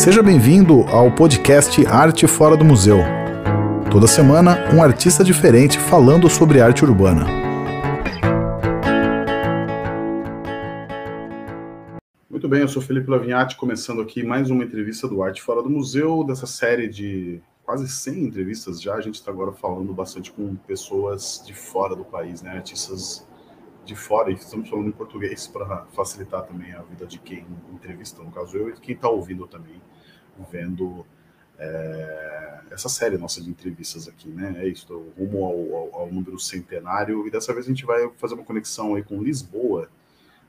Seja bem-vindo ao podcast Arte Fora do Museu. Toda semana, um artista diferente falando sobre arte urbana. Muito bem, eu sou Felipe Lavinhati, começando aqui mais uma entrevista do Arte Fora do Museu, dessa série de quase 100 entrevistas já. A gente está agora falando bastante com pessoas de fora do país, né? artistas de fora, e estamos falando em português para facilitar também a vida de quem entrevista, no caso eu, e quem está ouvindo também, vendo é, essa série nossa de entrevistas aqui, né? É isso, rumo ao, ao, ao, número centenário, e dessa vez a gente vai fazer uma conexão aí com Lisboa,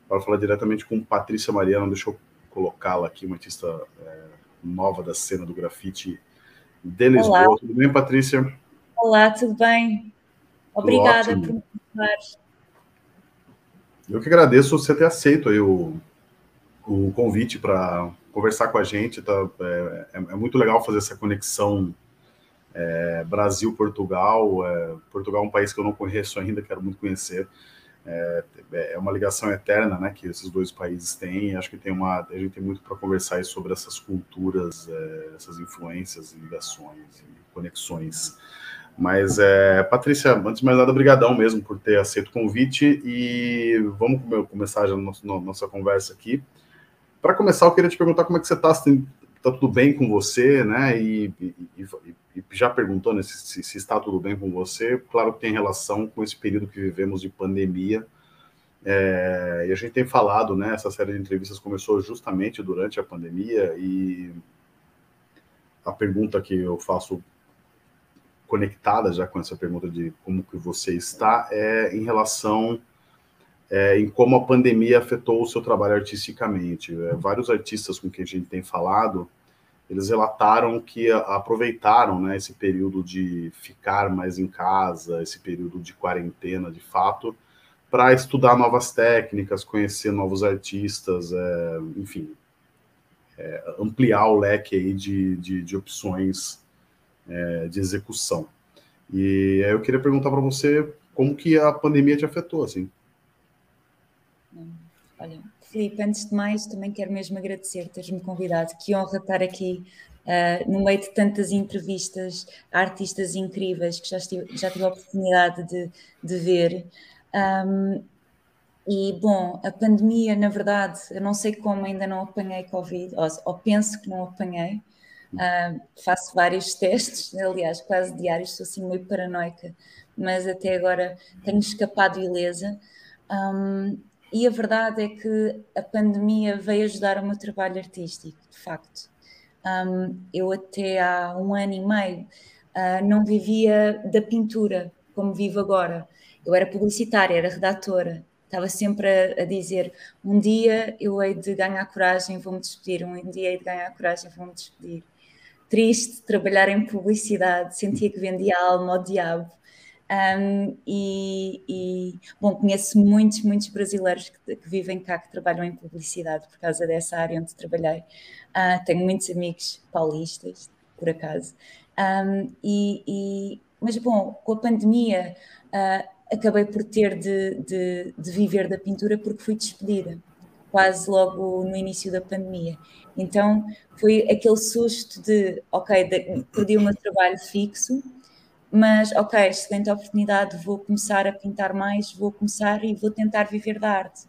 para falar diretamente com Patrícia Mariana, deixa eu colocá-la aqui, uma artista é, nova da cena do grafite de Lisboa. Olá. Tudo bem, Patrícia? Olá, tudo bem? Obrigada por me eu que agradeço você ter aceito aí o, o convite para conversar com a gente. Tá? É, é, é, muito legal fazer essa conexão é, Brasil-Portugal. É, Portugal é um país que eu não conheço ainda, quero muito conhecer. É, é uma ligação eterna né, que esses dois países têm. Acho que tem uma, a gente tem muito para conversar sobre essas culturas, é, essas influências, ligações e conexões. Mas, é, Patrícia, antes de mais nada, obrigadão mesmo por ter aceito o convite e vamos começar já a nossa conversa aqui. Para começar, eu queria te perguntar como é que você está, se está tudo bem com você, né? E, e, e já perguntou né, se, se, está tudo bem com você. Claro que tem relação com esse período que vivemos de pandemia. É, e a gente tem falado, né? Essa série de entrevistas começou justamente durante a pandemia e a pergunta que eu faço conectada já com essa pergunta de como que você está, é em relação é, em como a pandemia afetou o seu trabalho artisticamente. É, vários artistas com quem a gente tem falado, eles relataram que aproveitaram né, esse período de ficar mais em casa, esse período de quarentena, de fato, para estudar novas técnicas, conhecer novos artistas, é, enfim, é, ampliar o leque aí de, de, de opções é, de execução. E eu queria perguntar para você como que a pandemia te afetou, assim. Olha, Filipe, antes de mais, também quero mesmo agradecer teres-me convidado. Que honra estar aqui uh, no meio de tantas entrevistas a artistas incríveis que já, estive, já tive a oportunidade de, de ver. Um, e, bom, a pandemia, na verdade, eu não sei como ainda não apanhei Covid, ou, ou penso que não apanhei, Uh, faço vários testes, aliás, quase diários, sou assim meio paranoica, mas até agora tenho escapado ilesa. Um, e a verdade é que a pandemia veio ajudar o meu trabalho artístico, de facto. Um, eu até há um ano e meio uh, não vivia da pintura como vivo agora. Eu era publicitária, era redatora, estava sempre a, a, dizer: um dia eu hei de ganhar coragem, vou-me despedir, um dia hei de ganhar coragem, vou-me despedir triste trabalhar em publicidade, sentia que vendia a alma ao diabo. Um, e, e, bom, conheço muitos, muitos brasileiros que, que, vivem cá, que trabalham em publicidade por causa dessa área onde trabalhei. Uh, tenho muitos amigos paulistas, por acaso. Um, e, e, mas, bom, com a pandemia, uh, acabei por ter de, de, de viver da pintura porque fui despedida quase logo no início da pandemia. Então foi aquele susto de, ok, de, perdi o meu trabalho fixo, mas ok, excelente oportunidade, vou começar a pintar mais, vou começar e vou tentar viver da arte.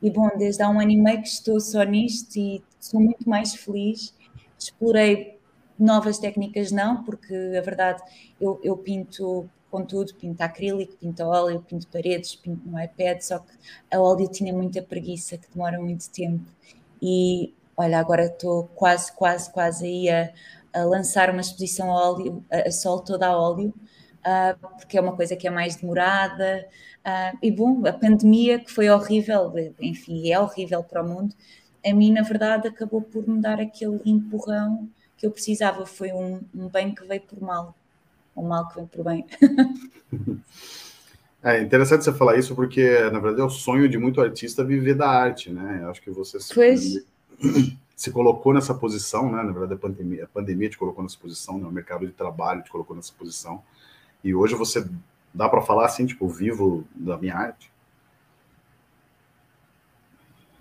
E bom, desde há um ano e meio que estou só nisto e sou muito mais feliz. Explorei novas técnicas, não, porque a verdade eu, eu pinto com tudo, pinto acrílico, pinto óleo, pinto paredes, pinto no iPad, só que a óleo tinha muita preguiça, que demora muito tempo. E olha, agora estou quase, quase, quase aí a, a, lançar uma exposição a óleo, a, a sol toda a óleo, uh, porque é uma coisa que é mais demorada. Uh, e bom, a pandemia, que foi horrível, enfim, é horrível para o mundo, a mim, na verdade, acabou por me dar aquele empurrão que eu precisava. Foi um, um bem que veio por mal o mal que vem por bem. É interessante você falar isso, porque, na verdade, é o sonho de muito artista viver da arte, né? Eu acho que você pois... se colocou nessa posição, né? Na verdade, a pandemia, a pandemia te colocou nessa posição, né? o mercado de trabalho te colocou nessa posição. E hoje você dá para falar assim, tipo, vivo da minha arte?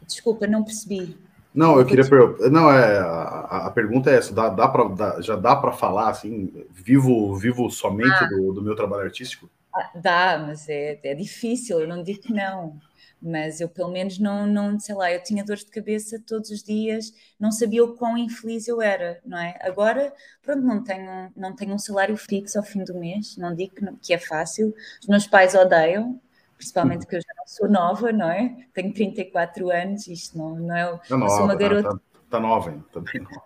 Desculpa, não percebi. Não, eu queria. Não, é, a, a, pergunta é essa: dá, dá pra, dá, já dá para falar assim, vivo, vivo somente ah, do, do, meu trabalho artístico? Ah, dá, mas é, é difícil, eu não digo que não mas eu pelo menos não, não, sei lá, eu tinha dores de cabeça todos os dias, não sabia o quão infeliz eu era, não é? Agora, pronto, não tenho, não tenho um salário fixo ao fim do mês, não digo que, não, que é fácil, os meus pais odeiam, principalmente porque eu já não sou nova, não é? Tenho 34 anos, isto não, não é. Tá nova, sou uma garota. Tá, tá nova, hein? Tá bem nova.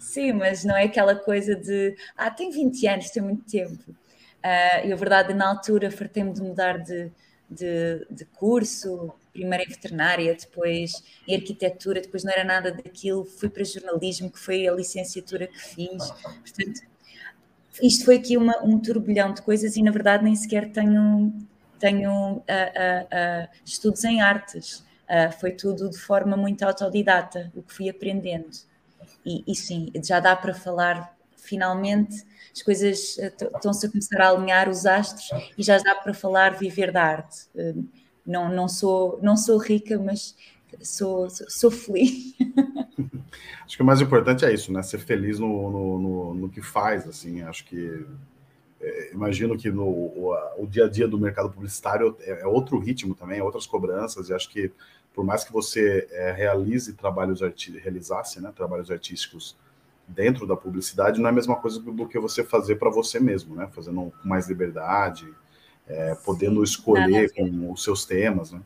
Sim, mas não é aquela coisa de ah, tem 20 anos, tem muito tempo. Uh, e a verdade, na altura, fartei-me de mudar de, de, de curso, primeiro em veterinária, depois em arquitetura, depois não era nada daquilo, fui para jornalismo, que foi a licenciatura que fiz. Portanto, isto foi aqui uma, um turbilhão de coisas e na verdade nem sequer tenho, tenho uh, uh, uh, estudos em artes. foi tudo de forma muito autodidata, o que fui aprendendo. E, e sim, já dá para falar finalmente as coisas eh, estão-se a começar a alinhar os astros e já dá para falar viver da arte. Eh, não, não, sou, não sou rica, mas sou, sou feliz. Acho que o mais importante é isso, né? Ser feliz no, no, no, no que faz, assim. Acho que é, imagino que no o, o, dia a dia do mercado publicitário é, é, outro ritmo também, é outras cobranças. E acho que por mais que você é, realize trabalhos arti realizasse, né, trabalhos artísticos dentro da publicidade não é a mesma coisa do que você fazer para você mesmo, né? Fazendo com mais liberdade, é, podendo escolher com os seus temas, né?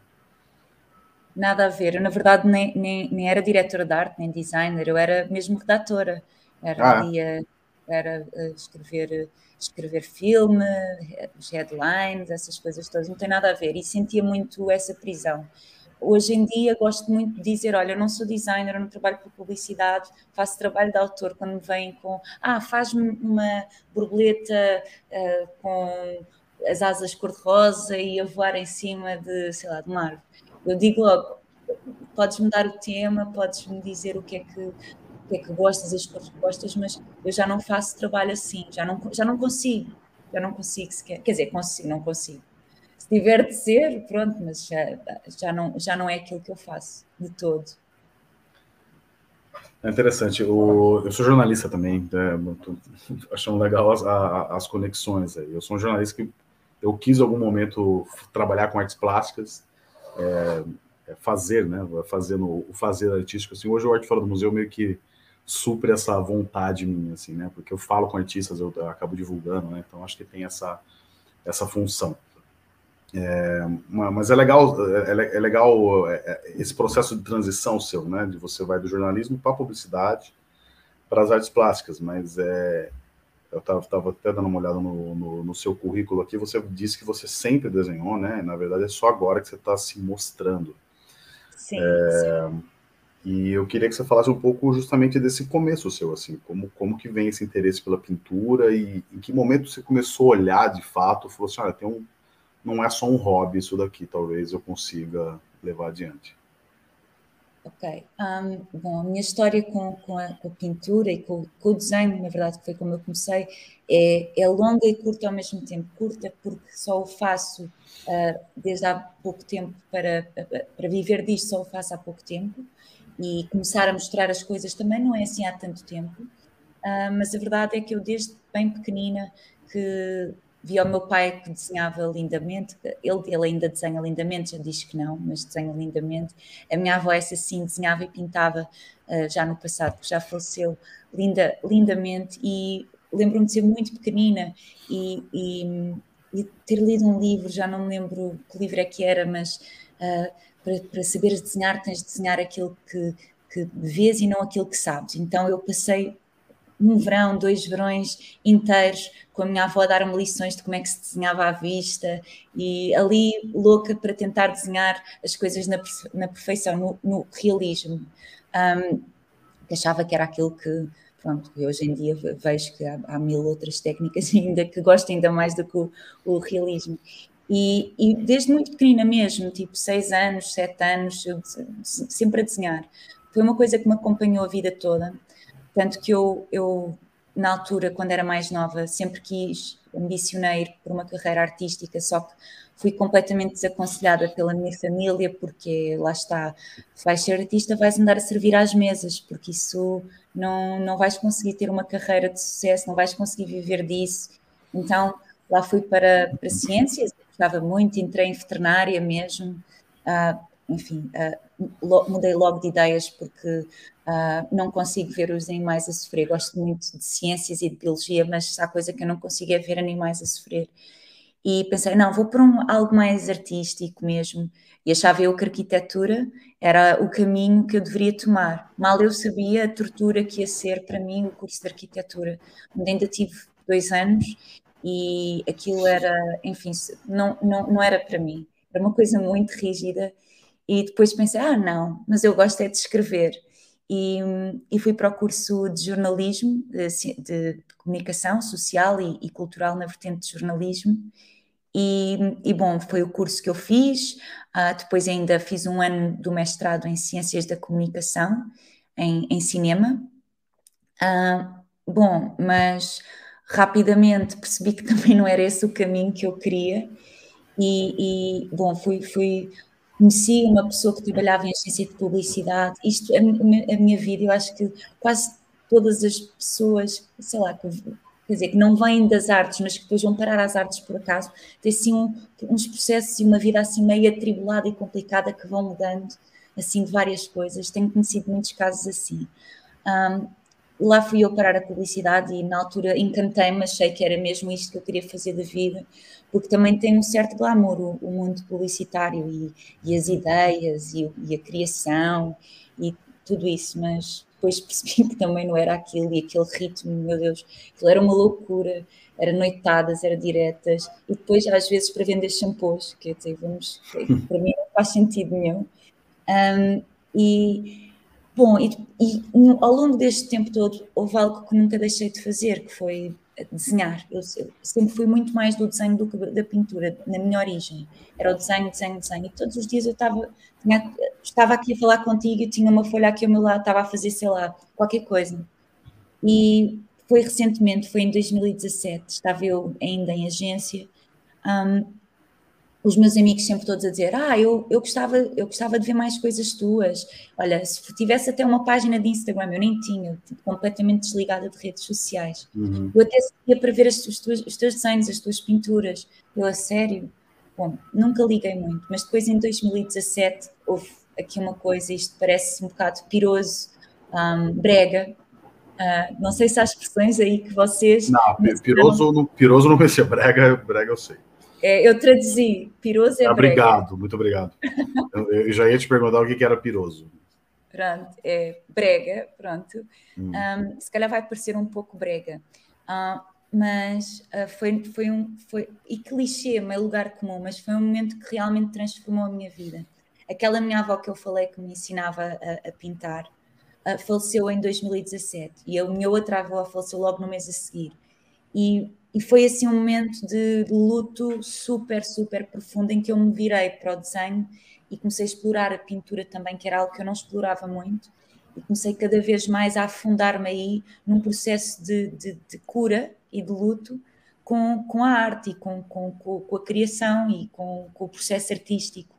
Nada a ver. Eu, na verdade, nem, nem, nem era diretora de arte, nem designer, eu era mesmo redatora. Era, ah. ia, era escrever, escrever filme, headlines, essas coisas todas, não tem nada a ver. E sentia muito essa prisão hoje em dia gosto muito de dizer, olha, eu não sou designer, eu não trabalho com publicidade, faço trabalho de autor quando me vêm com, ah, faz-me uma borboleta uh, com as asas cor-de-rosa e a voar em cima de, sei lá, de uma árvore. Eu digo logo, podes-me dar o tema, podes-me dizer o que é que o que é que gostas, as cores que gostas, mas eu já não faço trabalho assim, já não, já não consigo, já não consigo sequer, quer dizer, consigo, não consigo tiver de ser, pronto, mas já, já, não, já não é aquilo que eu faço de todo. É interessante. O, eu sou jornalista também, é, achando legal as, as conexões aí. Eu sou um jornalista que eu quis em algum momento trabalhar com artes plásticas, é, é fazer, né? Fazendo o fazer artístico. Assim, hoje o Arte Fora do Museu meio que supre essa vontade minha, assim, né? Porque eu falo com artistas, eu, eu acabo divulgando, né? Então acho que tem essa, essa função. É, mas é legal, é, é legal é, é, esse processo de transição seu, né? De você vai do jornalismo para a publicidade, para as artes plásticas, mas é, eu estava até dando uma olhada no, no, no, seu currículo aqui, você disse que você sempre desenhou, né? Na verdade, é só agora que você está se mostrando. Sim, é, sim, E eu queria que você falasse um pouco justamente desse começo seu, assim, como, como que vem esse interesse pela pintura e em que momento você começou a olhar de fato, falou assim, olha, tem um não é só um hobby isso daqui, talvez eu consiga levar adiante. Ok. Um, bom, a minha história com, com, a, com a, pintura e com, com, o desenho, na verdade, que foi como eu comecei, é, é, longa e curta ao mesmo tempo. Curta porque só o faço uh, desde há pouco tempo, para, para viver disto, só o faço há pouco tempo. E começar a mostrar as coisas também não é assim há tanto tempo. Uh, mas a verdade é que eu, desde bem pequenina, que Via o meu pai que desenhava lindamente, ele, ele ainda desenha lindamente, já diz que não, mas desenha lindamente. A minha avó, essa sim, desenhava e pintava uh, já no passado, porque já faleceu linda, lindamente. E lembro-me de ser muito pequenina e, e, e, ter lido um livro, já não me lembro que livro é que era, mas uh, para, para saberes desenhar, tens de desenhar aquilo que, que vês e não aquilo que sabes. Então eu passei um verão, dois verões inteiros com a minha avó a dar-me lições de como é que se desenhava à vista e ali louca para tentar desenhar as coisas na, na perfeição, no, no realismo. Um, achava que era aquilo que, pronto, hoje em dia vejo que há, há, mil outras técnicas ainda que gosto ainda mais do que o, o realismo. E, e, desde muito pequenina mesmo, tipo seis anos, sete anos, eu sempre a desenhar. Foi uma coisa que me acompanhou a vida toda. Tanto que eu, eu na altura, quando era mais nova, sempre quis, ambicionei ir por uma carreira artística, só que fui completamente desaconselhada pela minha família, porque lá está, vais ser artista, vais andar a servir às mesas, porque isso não, não vais conseguir ter uma carreira de sucesso, não vais conseguir viver disso. Então lá fui para, para ciências, gostava muito, entrei em veterinária mesmo, uh, enfim, uh, mudei logo de ideias porque uh, não consigo ver os animais a sofrer. Gosto muito de ciências e de biologia, mas há coisa que eu não consigo é ver animais a sofrer e pensei, não, vou para um, algo mais artístico mesmo. E achava eu que a arquitetura era o caminho que eu deveria tomar. Mal eu sabia a tortura que ia ser para mim o curso de arquitetura, onde ainda tive dois anos e aquilo era, enfim, não, não, não era para mim. Era uma coisa muito rígida. E depois pensei, ah, não, mas eu gosto é de escrever. E, e fui para o curso de jornalismo, de, de comunicação social e, e cultural na vertente de jornalismo e, e, bom, foi o curso que eu fiz. Uh, depois ainda fiz um ano do mestrado em Ciências da Comunicação, em, em cinema. Uh, bom, mas rapidamente percebi que também não era esse o caminho que eu queria. E, bom, fui, fui, conheci uma pessoa que trabalhava em agência de publicidade. Isto, a, a minha vida, eu acho que quase todas as pessoas, sei lá, que quer dizer, que não vêm das artes, mas que depois vão parar às artes por acaso, tem assim um, uns processos e uma vida assim meio atribulada e complicada que vão mudando assim de várias coisas. Tenho conhecido muitos casos assim. Um, lá fui eu parar a publicidade e na altura encantei-me, achei que era mesmo isto que eu queria fazer da vida, porque também tem um certo glamour o, o mundo publicitário e, e as ideias e, e, a criação e tudo isso, mas depois percebi que também não era aquilo e aquele ritmo, meu Deus, aquilo era uma loucura, era noitadas, era diretas, e depois às vezes para vender shampoos, que dizer, vamos, para mim não faz sentido nenhum. Um, e bom, e, e, ao longo deste tempo todo houve algo que nunca deixei de fazer, que foi desenhar. Eu, sempre fui muito mais do desenho do que da pintura, na minha origem. Era o desenho, desenho, desenho. E todos os dias eu estava, tinha, estava aqui a falar contigo e tinha uma folha aqui ao meu lado, estava a fazer, sei lá, qualquer coisa. E foi recentemente, foi em 2017, estava eu ainda em agência. Um, os meus amigos sempre todos a dizer: Ah, eu, eu, gostava, eu gostava de ver mais coisas tuas. Olha, se tivesse até uma página de Instagram, eu nem tinha, tipo, completamente desligada de redes sociais. Uhum. Eu até ia para ver as, os, teus, os teus desenhos, as tuas pinturas. Eu, a sério, bom, nunca liguei muito, mas depois em 2017 houve aqui uma coisa, isto parece um bocado piroso, um, brega. Uh, não sei se há expressões aí que vocês. Não, piroso, não, piroso não conhecia, brega, brega eu sei. É, eu traduzi, piroso é ah, Obrigado, muito obrigado. eu, eu, já ia te perguntar o que, que era piroso. Pronto, é brega, pronto. Hum. Um, se calhar vai parecer um pouco brega. Uh, mas uh, foi, foi um. Foi, e clichê, meio lugar comum, mas foi um momento que realmente transformou a minha vida. Aquela minha avó que eu falei que me ensinava a, a pintar uh, faleceu em 2017 e a minha outra avó faleceu logo no mês a seguir. E e foi assim um momento de, luto super, super profundo em que eu me virei para o desenho e comecei a explorar a pintura também, que era algo que eu não explorava muito, e comecei cada vez mais a afundar-me aí num processo de, de, de, cura e de luto com, com a arte e com, com, com a criação e com, com o processo artístico.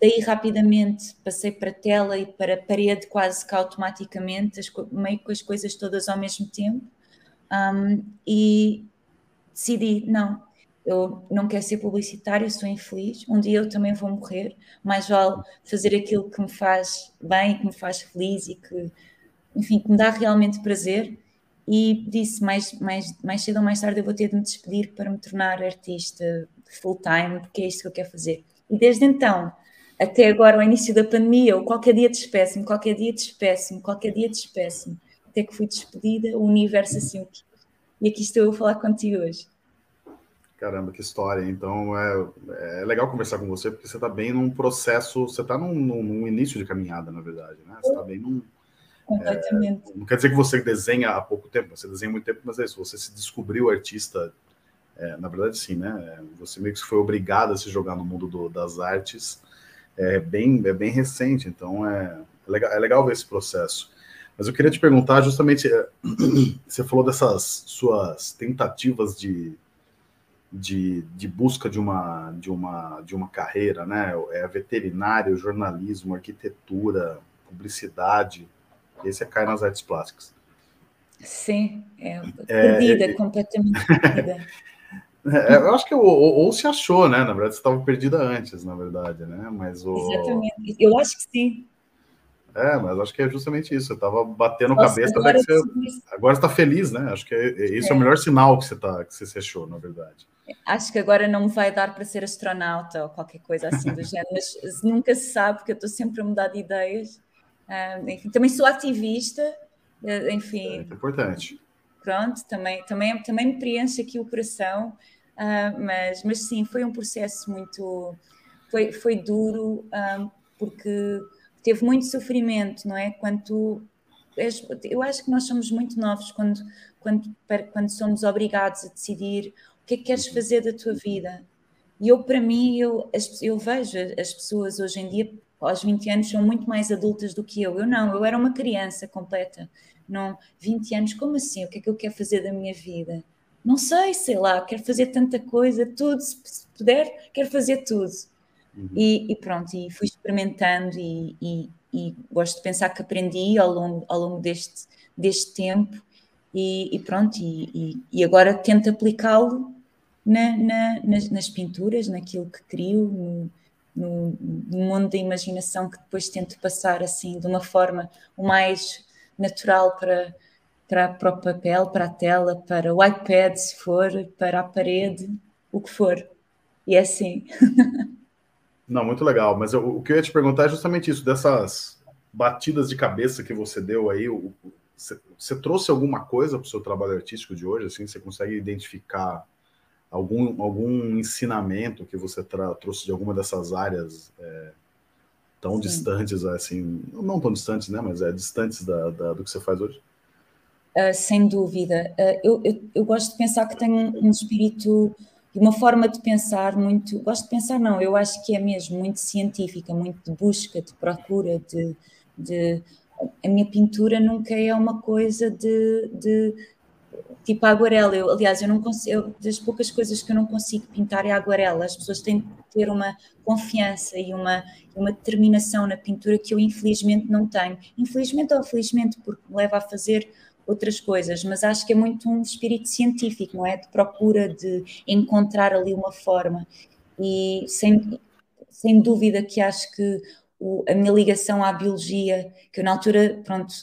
Daí rapidamente passei para tela e para parede quase que automaticamente, as, meio com as coisas todas ao mesmo tempo. Um, e, decidi, não, eu não quero ser publicitário, sou infeliz, um dia eu também vou morrer, mais vale fazer aquilo que me faz bem, que me faz feliz e que, enfim, que me dá realmente prazer. E disse, mais, mais, mais cedo ou mais tarde eu vou ter de me despedir para me tornar artista full-time, porque é isto que eu quero fazer. E desde então, até agora, ao início da pandemia, eu qualquer dia despeço-me, qualquer dia despeço-me, qualquer dia despeço-me, até que fui despedida, o universo assim o que e aqui estou a falar contigo hoje. Caramba, que história. Então é, é legal conversar com você, porque você está bem num processo, você está num, num, início de caminhada, na verdade, né? Você está bem num. Completamente. É, não quer dizer que você desenha há pouco tempo, você desenha muito tempo, mas é isso, você se descobriu artista, é, na verdade sim, né? Você meio que foi obrigado a se jogar no mundo do, das artes, é bem, é bem recente, então é, é legal, é legal ver esse processo. Mas eu queria te perguntar justamente, eh, você falou dessas suas tentativas de, de, de, busca de uma, de, uma, de uma carreira, né? É veterinário, jornalismo, arquitetura, publicidade, e aí você cai nas artes plásticas. Sim, é, é perdida, é, completamente perdida. É, eu acho que ou, ou, se achou, né? Na verdade, você estava perdida antes, na verdade, né? Mas o... Exatamente, eu acho que sim. É, mas acho que é justamente isso. Você estava batendo Nossa, cabeça agora você. Agora está feliz, né? Acho que é, é, esse é. é. o melhor sinal que você tá, que você se achou, na verdade. Acho que agora não vai dar para ser astronauta ou qualquer coisa assim do género, mas nunca se sabe, porque eu estou sempre a mudar de ideias. Uh, enfim, também sou ativista, enfim. É importante. Pronto, também, também, também me preenche aqui o coração, uh, mas, mas sim, foi um processo muito. Foi, foi duro, porque teve muito sofrimento, não é? Quando tu eu acho que nós somos muito novos quando, quando, quando somos obrigados a decidir o que é que queres fazer da tua vida. E eu, para mim, eu, eu vejo as pessoas hoje em dia, aos 20 anos, são muito mais adultas do que eu. Eu não, eu era uma criança completa. Não, 20 anos, como assim? O que é que eu quero fazer da minha vida? Não sei, sei lá, quero fazer tanta coisa, tudo, se puder, quero fazer tudo. Uhum. E, e, pronto, e fui experimentando e, e, e, gosto de pensar que aprendi ao longo, ao longo deste, deste tempo e, pronto, e, agora tento aplicá-lo na, na, nas, nas, pinturas, naquilo que crio, no, no, no, mundo da imaginação que depois tento passar assim de uma forma o mais natural para, para, para o papel, para a tela, para o iPad, se for, para a parede, o que for. E é assim. Não, muito legal. Mas eu, o que eu ia te perguntar é justamente isso, dessas batidas de cabeça que você deu aí. Você trouxe alguma coisa para o seu trabalho artístico de hoje? Assim, você consegue identificar algum, algum ensinamento que você trouxe de alguma dessas áreas é, tão Sim. distantes, assim, não tão distantes, né? Mas é distantes da, da do que você faz hoje? Uh, sem dúvida. Uh, eu, eu, eu, gosto de pensar que tenho um, um espírito e uma forma de pensar muito, gosto de pensar não, eu acho que é mesmo muito científica, muito de busca, de procura, de, de a minha pintura nunca é uma coisa de, de tipo a aguarela. Eu, aliás, eu não consigo, das poucas coisas que eu não consigo pintar é a aguarela. As pessoas têm que ter uma confiança e uma, uma determinação na pintura que eu infelizmente não tenho. Infelizmente ou felizmente, porque me leva a fazer outras coisas, mas acho que é muito um espírito científico, não é? De procura de encontrar ali uma forma. E sem, sem dúvida que acho que o, a minha ligação à biologia, que eu na altura, pronto,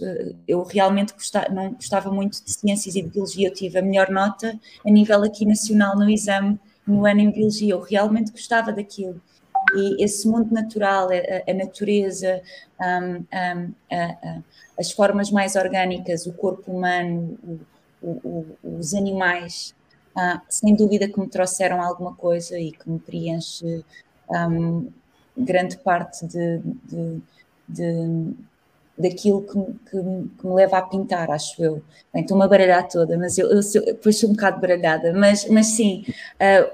eu realmente gostava, não gostava muito de ciências e de biologia, eu tive a melhor nota a nível aqui nacional no exame no ano em biologia, eu realmente gostava daquilo. E esse mundo natural, a, a natureza, um, um, a, as formas mais orgânicas, o corpo humano, o, o, os animais, ah, sem dúvida que me trouxeram alguma coisa e que me preenche um, grande parte de, de, de daquilo que, que, que, me leva a pintar, acho eu. Bem, estou-me a baralhar toda, mas eu, eu, sou, depois sou um bocado baralhada, mas, mas sim, uh,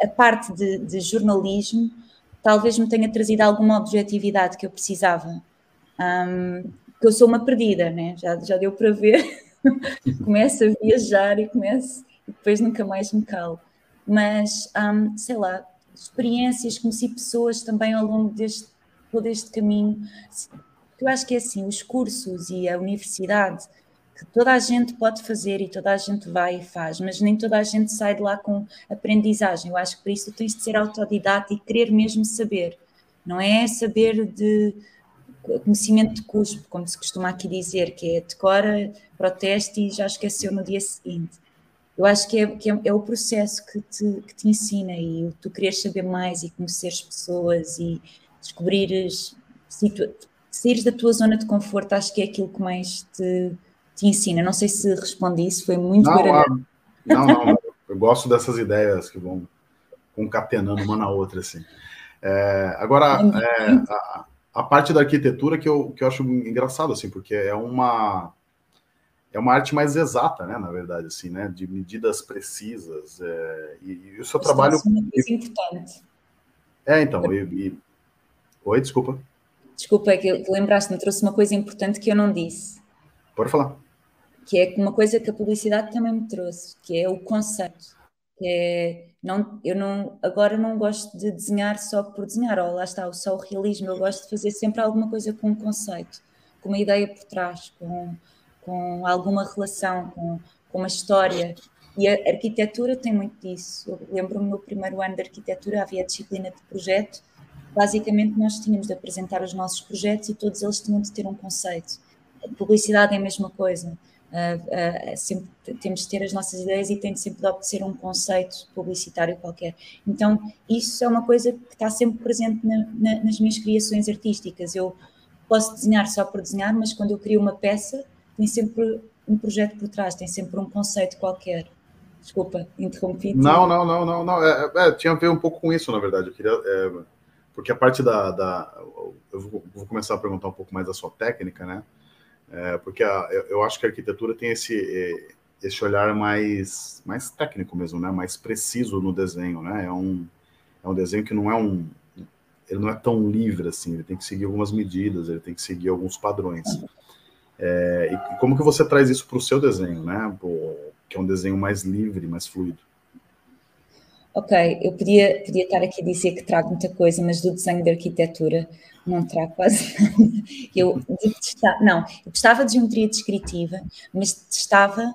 a parte de, de, jornalismo talvez me tenha trazido alguma objetividade que eu precisava. Um, que eu sou uma perdida, né? já, já deu para ver. começo a viajar e começo, e depois nunca mais me calo. Mas, um, sei lá, experiências, conheci pessoas também ao longo deste, todo este caminho. Eu acho que é assim, os cursos e a universidade, que toda a gente pode fazer e toda a gente vai e faz, mas nem toda a gente sai de lá com aprendizagem. Eu acho que por isso tens de ser autodidata e querer mesmo saber. Não é saber de conhecimento de cuspo, como se costuma aqui dizer, que é decora, proteste e já esqueceu no dia seguinte. Eu acho que é, que é, é o processo que te, que te ensina e tu queres saber mais e conheceres pessoas e descobrires, saíres da tua zona de conforto, acho que é aquilo que mais te, te ensina. Não sei se respondi isso, foi muito não, ah, não, não, eu gosto dessas ideias que vão concatenando uma na outra, assim. É, agora, é, a, a parte da arquitetura que eu, que eu acho engraçado, assim, porque é uma é uma arte mais exata, né, na verdade, assim, né, de medidas precisas. É, e, e, o seu Isso trabalho. É uma coisa importante. É, então. E, e... Oi, desculpa. Desculpa, é que lembraste-me, trouxe uma coisa importante que eu não disse. Pode falar. Que é uma coisa que a publicidade também me trouxe, que é o conceito. É, não, eu não, agora não gosto de desenhar só por desenhar, ou lá está, só o realismo. Eu gosto de fazer sempre alguma coisa com um conceito, com uma ideia por trás, com, com alguma relação, com, com uma história. E a arquitetura tem muito disso. Eu lembro-me no primeiro ano de arquitetura havia a disciplina de projeto. Basicamente, nós tínhamos de apresentar os nossos projetos e todos eles tinham de ter um conceito. A publicidade é a mesma coisa. Uh, sempre temos de ter as nossas ideias e tem de sempre de obedecer um conceito publicitário qualquer. Então, isso é uma coisa que está sempre presente na, na, nas minhas criações artísticas. Eu posso desenhar só por desenhar, mas quando eu crio uma peça, tem sempre um projeto por trás, tem sempre um conceito qualquer. Desculpa, interrompi. -te. Não, não, não, não, não. É, é, tinha a ver um pouco com isso, na verdade. Eu queria, é, porque a parte da, da eu vou, vou, começar a perguntar um pouco mais da sua técnica, né? É, porque a, eu, acho que a arquitetura tem esse esse olhar mais mais técnico mesmo, né? Mais preciso no desenho, né? É um é um desenho que não é um ele não é tão livre assim. Ele tem que seguir algumas medidas, ele tem que seguir alguns padrões. É, e como que você traz isso para o seu desenho, né? que é um desenho mais livre, mais fluido. Ok, eu podia, podia estar aqui a dizer que trago muita coisa, mas do desenho de arquitetura não trago quase. Eu detestava, não, eu gostava de geometria descritiva, mas detestava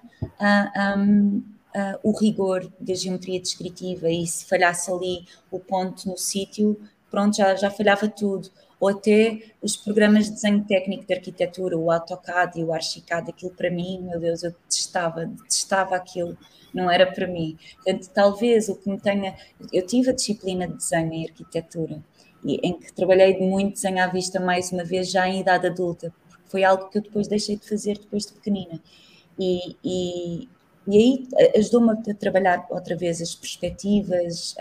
um, uh, o rigor da geometria descritiva e se falhasse ali o ponto no sítio, pronto, já, já falhava tudo ou até os programas de desenho técnico de arquitetura, o AutoCAD e o Archicad, aquilo para mim, meu Deus, eu detestava, detestava aquilo, não era para mim. Portanto, talvez o que me tenha. Eu tive a disciplina de desenho em arquitetura, em que trabalhei muito desenho à vista, mais uma vez, já em idade adulta, porque foi algo que eu depois deixei de fazer depois de pequenina. E, e, e aí ajudou-me a trabalhar outra vez as perspectivas,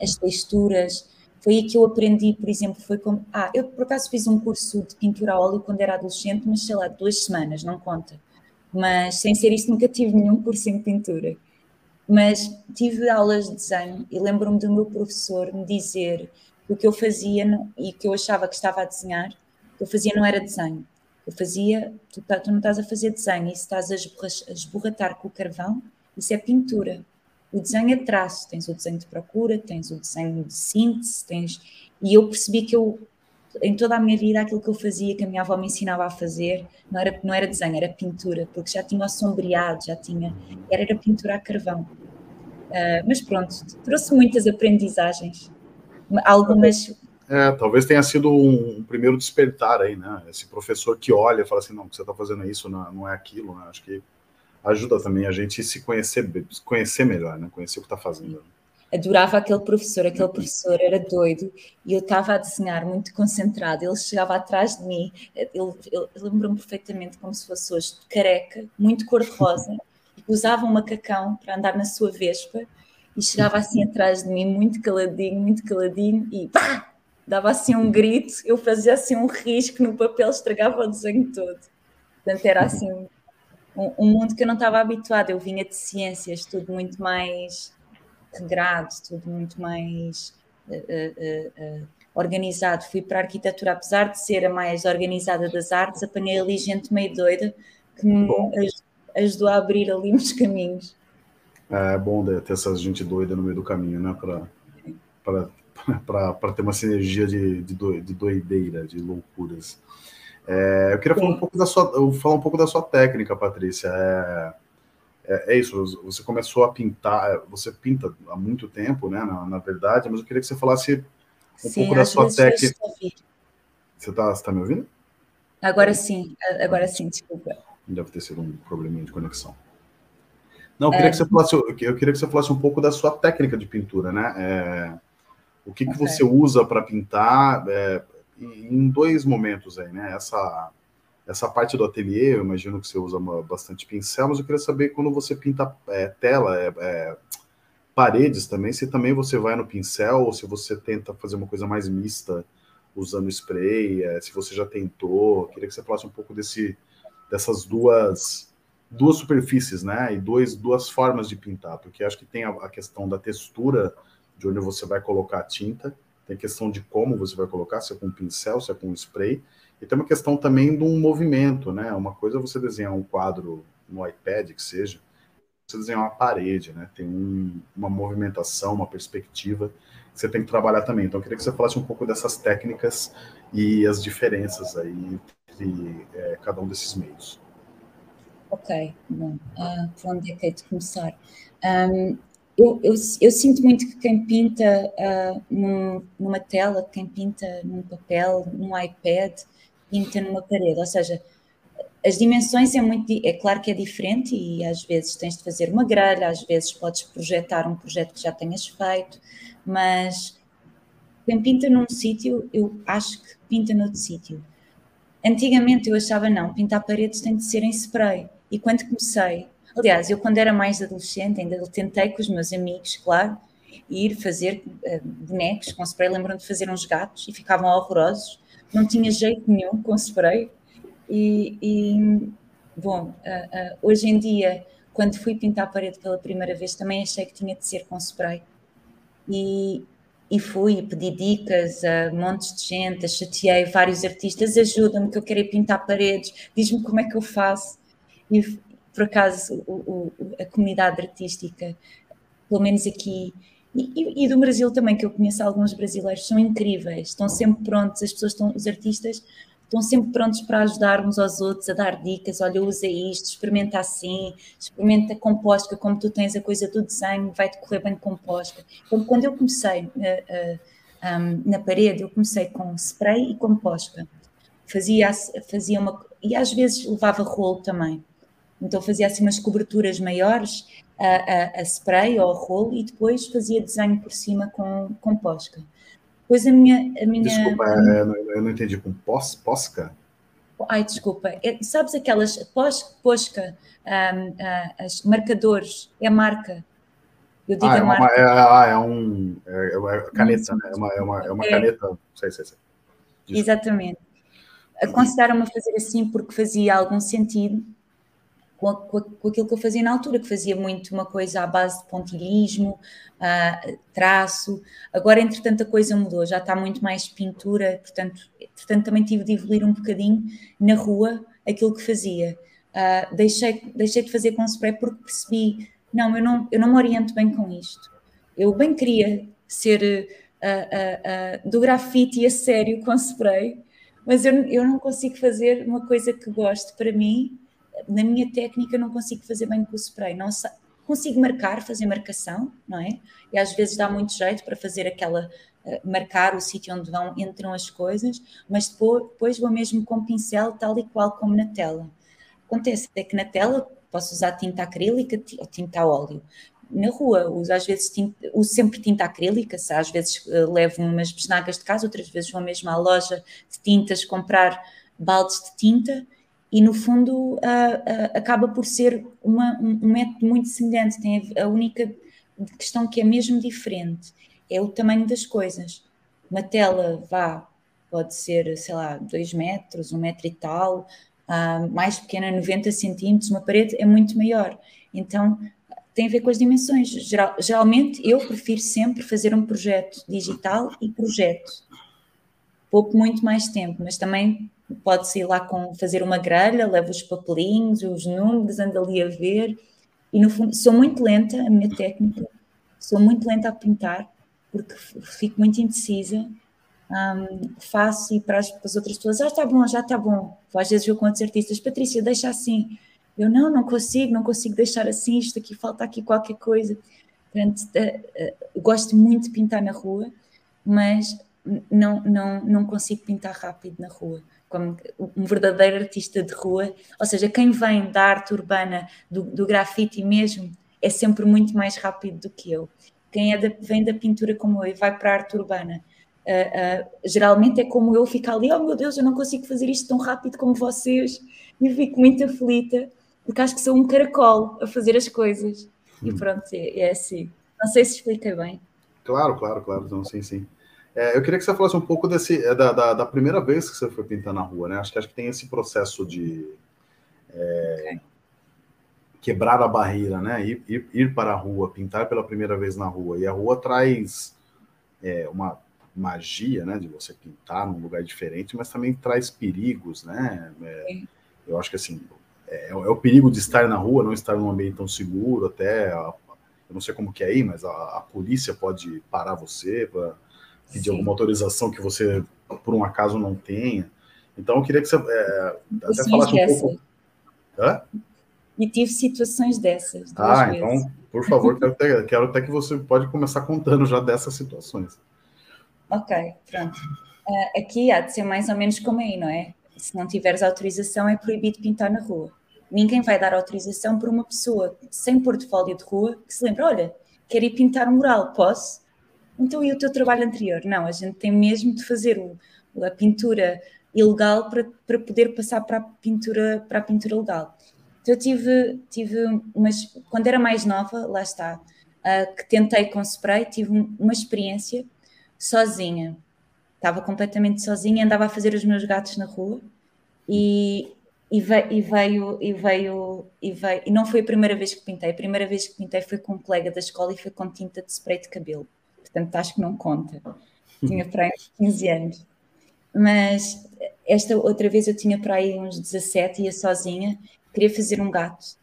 as texturas, foi aí que eu aprendi, por exemplo, foi como. Ah, eu por acaso fiz um curso de pintura a óleo quando era adolescente, mas sei lá, duas semanas, não conta. Mas sem ser isso, nunca tive nenhum curso em pintura. Mas tive aulas de desenho e lembro-me do meu professor me dizer o que eu fazia e que eu achava que estava a desenhar, o que eu fazia não era desenho. Eu fazia, tu, tá, tu não estás a fazer desenho, isso estás a esborratar com o carvão, isso é pintura. O desenho é traço, tens o desenho de procura, tens o desenho de síntese, tens... E eu percebi que eu, em toda a minha vida, aquilo que eu fazia, que a minha avó me ensinava a fazer, não era, não era desenho, era pintura, porque já tinha o sombreado, já tinha... Era, era pintura a carvão. Uh, mas pronto, trouxe muitas aprendizagens. Algumas... É, talvez tenha sido um, primeiro despertar aí, né? Esse professor que olha e fala assim, não, você está fazendo isso não, não é aquilo, né? Acho que ajuda também a gente se conhecer, conhecer melhor, né? Conhecer o que está fazendo. Adorava aquele professor, aquele professor era doido e eu estava a desenhar muito concentrado. Ele chegava atrás de mim, ele, lembro-me perfeitamente como se fosse hoje, careca, muito cor-de-rosa, e usava um macacão para andar na sua vespa e chegava assim atrás de mim, muito caladinho, muito caladinho, e pá! Dava assim um grito, eu fazia assim um risco no papel, estragava o desenho todo. Portanto, era assim um, um mundo que eu não estava habituada. Eu vinha de ciências, tudo muito mais regrado, tudo muito mais uh, uh, uh, organizado. Fui para a arquitetura, apesar de ser a mais organizada das artes, apanhei ali gente meio doida que me ajudou a abrir ali uns caminhos. É bom ter essa gente doida no meio do caminho, né? Para ter uma sinergia de, de, de doideira, de loucuras. É, eu queria falar um pouco da sua, falar um pouco da sua técnica, Patrícia. É, é, é, isso. Você começou a pintar. Você pinta há muito tempo, né? Na, na verdade, mas eu queria que você falasse um sim, pouco da sua técnica. Você está tá me ouvindo? Agora sim. Agora sim. Desculpa. Deve ter sido um probleminha de conexão. Não, eu queria, é. que você falasse, eu queria que você falasse um pouco da sua técnica de pintura, né? É, o que, que okay. você usa para pintar? É, em dois momentos aí, né? Essa, essa parte do ateliê, eu imagino que você usa uma, bastante pincel, mas eu queria saber quando você pinta é, tela, é, é, paredes também, se também você vai no pincel ou se você tenta fazer uma coisa mais mista usando spray, se você já tentou. Queria que você falasse um pouco desse, dessas duas duas superfícies, né? E dois, duas formas de pintar, porque acho que tem a, a questão da textura de onde você vai colocar a tinta tem questão de como você vai colocar, se é com pincel, se é com spray, E tem uma questão também de um movimento, né? Uma coisa é você desenhar um quadro no iPad, que seja, você desenhar uma parede, né? Tem um, uma movimentação, uma perspectiva que você tem que trabalhar também. Então, eu queria que você falasse um pouco dessas técnicas e as diferenças aí entre é, cada um desses meios. Ok, bom, uh, por onde é que é de começar? Um, eu, eu, eu, sinto muito que quem pinta uh, num, numa tela, quem pinta num papel, num iPad, pinta numa parede, ou seja, as dimensões é muito, é claro que é diferente e às vezes tens de fazer uma grelha, às vezes podes projetar um projeto que já tenhas feito, mas quem pinta num sítio, eu acho que pinta noutro sítio. Antigamente eu achava não, pintar paredes tem de ser em spray. E quando comecei, aliás, eu quando era mais adolescente, ainda tentei com os meus amigos, claro, ir fazer uh, bonecos com spray. Lembram de fazer uns gatos e ficavam horrorosos. Não tinha jeito nenhum com spray. E, e bom, uh, uh, hoje em dia, quando fui pintar a parede pela primeira vez, também achei que tinha de ser com spray. E, e fui pedi dicas a montes de gente, chateei vários artistas, ajuda-me que eu quero pintar paredes, diz-me como é que eu faço. E por acaso o, o, a comunidade artística, pelo menos aqui, e, e, do Brasil também, que eu conheço alguns brasileiros, são incríveis, estão sempre prontos, as pessoas estão, os artistas estão sempre prontos para ajudar uns aos outros, a dar dicas, olha, usa isto, experimenta assim, experimenta composta, como tu tens a coisa do desenho, vai-te correr bem composta. Então, quando eu comecei uh, uh, um, na parede, eu comecei com spray e composta. Fazia, fazia uma... E às vezes levava rolo também. Então fazia assim umas coberturas maiores a, a, a spray ou a rolo e depois fazia desenho por cima com, com posca. Depois a minha. A minha desculpa, eu não entendi. Com pos, posca? Ai, desculpa. É, sabes aquelas pos, posca, um, uh, as marcadores, é a marca. Eu digo ah, é, marca. é, ah, é um. É, é caneta, né? É uma, é uma, é uma é. caneta. Sei, sei, sei. Desculpa. Exatamente. Aconselharam-me a fazer assim porque fazia algum sentido com, com, com, aquilo que eu fazia na altura, que fazia muito uma coisa à base de pontilhismo, uh, traço. Agora, entretanto, a coisa mudou, já está muito mais pintura, portanto, portanto também tive de evoluir um bocadinho na rua aquilo que fazia. Uh, deixei, deixei de fazer com spray porque percebi, não, eu não, eu não me oriento bem com isto. Eu bem queria ser uh, do grafite a sério com spray, mas eu, eu não consigo fazer uma coisa que gosto para mim na minha técnica não consigo fazer bem com o spray, não consigo marcar, fazer marcação, não é? E às vezes dá muito jeito para fazer aquela uh, marcar o sítio onde vão entram as coisas, mas depois, depois vou mesmo com pincel tal e qual como na tela. Acontece é que na tela posso usar tinta acrílica ou tinta a óleo. Na rua uso às vezes tinta, uso sempre tinta acrílica, se às vezes uh, levo umas besnagas de casa, outras vezes vou mesmo à loja de tintas comprar baldes de tinta e no fundo uh, uh, acaba por ser uma, um, método muito semelhante. Tem a, a, única questão que é mesmo diferente é o tamanho das coisas. Uma tela vá, pode ser, sei lá, 2 metros, um metro e tal, uh, mais pequena, 90 centímetros, uma parede é muito maior. Então tem a ver com as dimensões. Geral, geralmente eu prefiro sempre fazer um projeto digital e projeto. Pouco muito mais tempo, mas também pode-se ir lá com fazer uma grelha, leva os papelinhos, os números, anda ali a ver. E no fundo, sou muito lenta, a minha técnica, sou muito lenta a pintar, porque fico muito indecisa. Um, faço e para as, para as, outras pessoas, já está bom, já está bom. Às vezes eu com outros artistas, Patrícia, deixa assim. Eu não, não consigo, não consigo deixar assim, isto aqui falta aqui qualquer coisa. Portanto, uh, uh, gosto muito de pintar na rua, mas não, não, não consigo pintar rápido na rua como um verdadeiro artista de rua, ou seja, quem vem da arte urbana, do, do grafite mesmo, é sempre muito mais rápido do que eu. Quem é da, vem da pintura como eu e vai para a arte urbana, uh, uh, geralmente é como eu, fico ali, oh meu Deus, eu não consigo fazer isto tão rápido como vocês, e fico muito aflita, porque acho que sou um caracol a fazer as coisas. Hum. E pronto, é, é assim. Não sei se expliquei bem. Claro, claro, claro, então, sim, sim. É, eu queria que você falasse um pouco desse, é, da, da, da, primeira vez que você foi pintar na rua, né? Acho que, acho que tem esse processo de é, quebrar a barreira, né? Ir, ir, ir, para a rua, pintar pela primeira vez na rua. E a rua traz é, uma magia, né, de você pintar num lugar diferente, mas também traz perigos, né? É, eu acho que assim é, é, o perigo de estar na rua, não estar num ambiente tão seguro, até a, eu não sei como que é aí, mas a, a polícia pode parar você para pedir Sim. alguma autorização que você por um acaso não tenha. Então eu queria que você é, até falasse um pouco. Hã? E tive situações dessas. Ah, vezes. então, por favor, quero até, quero até que você pode começar contando já dessas situações. Ok, pronto. Uh, aqui há de ser mais ou menos como aí, não é? Se não tiveres autorização, é proibido pintar na rua. Ninguém vai dar autorização por uma pessoa sem portfólio de rua que se lembra: olha, quero ir pintar um mural, posso? Então, e o teu trabalho anterior? Não, a gente tem mesmo de fazer o, a pintura ilegal para, para poder passar para a pintura, para a pintura legal. Então, eu tive, tive umas, quando era mais nova, lá está, uh, que tentei com spray, tive uma experiência sozinha. Estava completamente sozinha, andava a fazer os meus gatos na rua e, e, veio, e, veio, e veio, e veio, e não foi a primeira vez que pintei. A primeira vez que pintei foi com um colega da escola e foi com tinta de spray de cabelo. Portanto, acho que não conta. Tinha para aí 15 anos. Mas esta outra vez eu tinha para aí uns 17, ia sozinha, queria fazer um gato.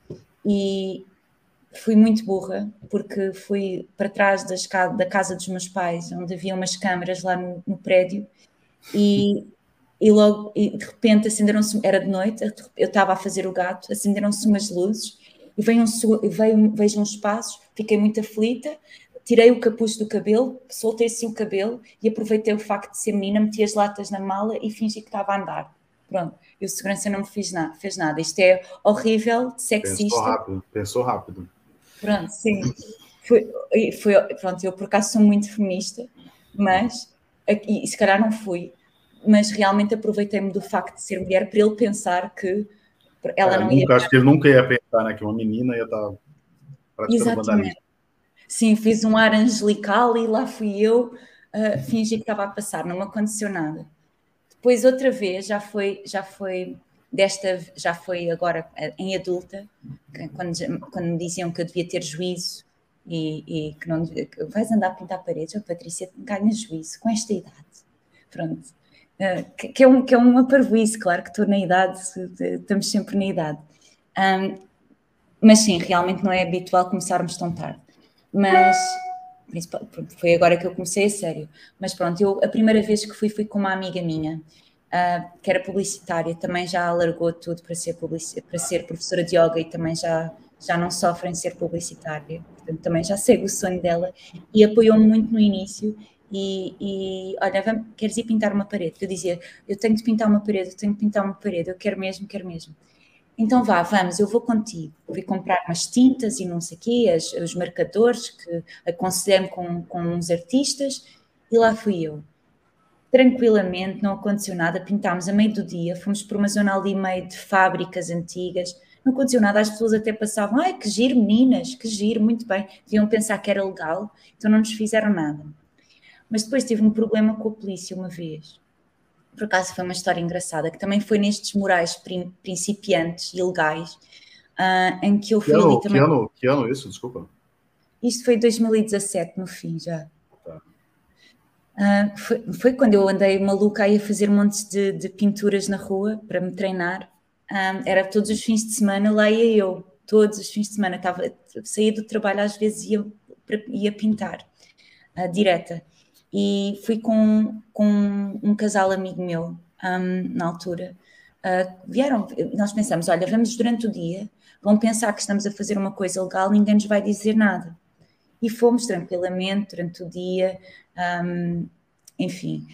E fui muito burra, porque fui para trás da casa dos meus pais, onde havia umas câmaras lá no, no prédio, e, e logo, e de repente acenderam-se, era de noite, eu estava a fazer o gato, acenderam-se umas luzes, e veio um, veio, vejo uns passos, fiquei muito aflita, tirei o capuz do cabelo, soltei assim o cabelo e aproveitei o facto de ser menina, meti as latas na mala e fingi que estava a andar. Pronto, e o segurança não me fez, na, fez nada. Isto é horrível, sexista. Pensou rápido, pensou rápido. Pronto, sim. Foi, foi, pronto, eu por acaso sou muito feminista, mas, e se calhar não fui, mas realmente aproveitei-me do facto de ser mulher para ele pensar que ela é, não nunca, ia. Acho que ele nunca ia pensar né, que uma menina ia estar praticando vandalismo. Sim, fiz um ar angelical e lá fui eu uh, fingi que estava a passar, não me aconteceu nada. Depois outra vez já foi, já foi desta, já foi agora eh, em adulta, quando, quando me diziam que eu devia ter juízo e, e que não que vais andar a pintar paredes, oh, Patrícia, ganha juízo com esta idade. Pronto. Uh, que, que, é um, que é uma parvoíce, claro que estou na idade, estamos sempre na idade. Um, mas sim, realmente não é habitual começarmos tão tarde mas foi agora que eu comecei a sério. Mas pronto, eu a primeira vez que fui, fui com uma amiga minha, uh, que era publicitária, também já alargou tudo para ser, para ser professora de yoga e também já, já não sofre em ser publicitária, portanto também já segue o sonho dela e apoiou-me muito no início. E, e olha, vamos, queres ir pintar uma parede? Eu dizia, eu tenho de pintar uma parede, eu tenho de pintar uma parede, eu quero mesmo, quero mesmo. Então vá, vamos, eu vou contigo. Fui comprar umas tintas e não sei o quê, as, os marcadores que aconselhei-me com, com uns artistas e lá fui eu. Tranquilamente, não aconteceu nada, pintámos a meio do dia, fomos por uma zona ali meio de fábricas antigas, não aconteceu nada, as pessoas até passavam, ai que giro meninas, que giro, muito bem, deviam pensar que era legal, então não nos fizeram nada. Mas depois tive um problema com a polícia uma vez por acaso foi uma história engraçada, que também foi nestes murais principiantes e legais, uh, em que eu fui que ano, também. Que ano, que ano isso? Desculpa. Isto foi 2017, no fim, já. Tá. Uh, foi, foi, quando eu andei maluca aí a fazer montes de, de pinturas na rua para me treinar. Uh, era todos os fins de semana, lá ia eu, todos os fins de semana. Estava, saía do trabalho, às vezes ia, ia pintar, uh, direta e fui com, com um casal amigo meu um, na altura. Uh, vieram, nós pensamos: olha, vamos durante o dia, vão pensar que estamos a fazer uma coisa legal, ninguém nos vai dizer nada. E fomos tranquilamente durante o dia. Um, enfim,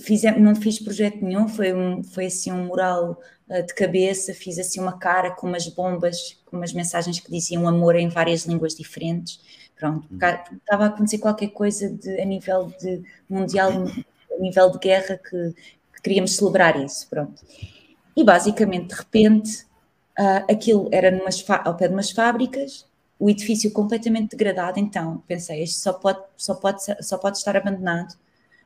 fizemos, não fiz projeto nenhum, foi, um, foi assim um mural uh, de cabeça, fiz assim uma cara com umas bombas, com umas mensagens que diziam amor em várias línguas diferentes. Pronto, uhum. estava a acontecer qualquer coisa de, a nível de mundial, a nível de guerra, que, que queríamos celebrar isso, pronto. E basicamente, de repente, uh, aquilo era numas, ao pé de umas fábricas, o edifício completamente degradado, então pensei, isto só pode, só pode, só pode estar abandonado,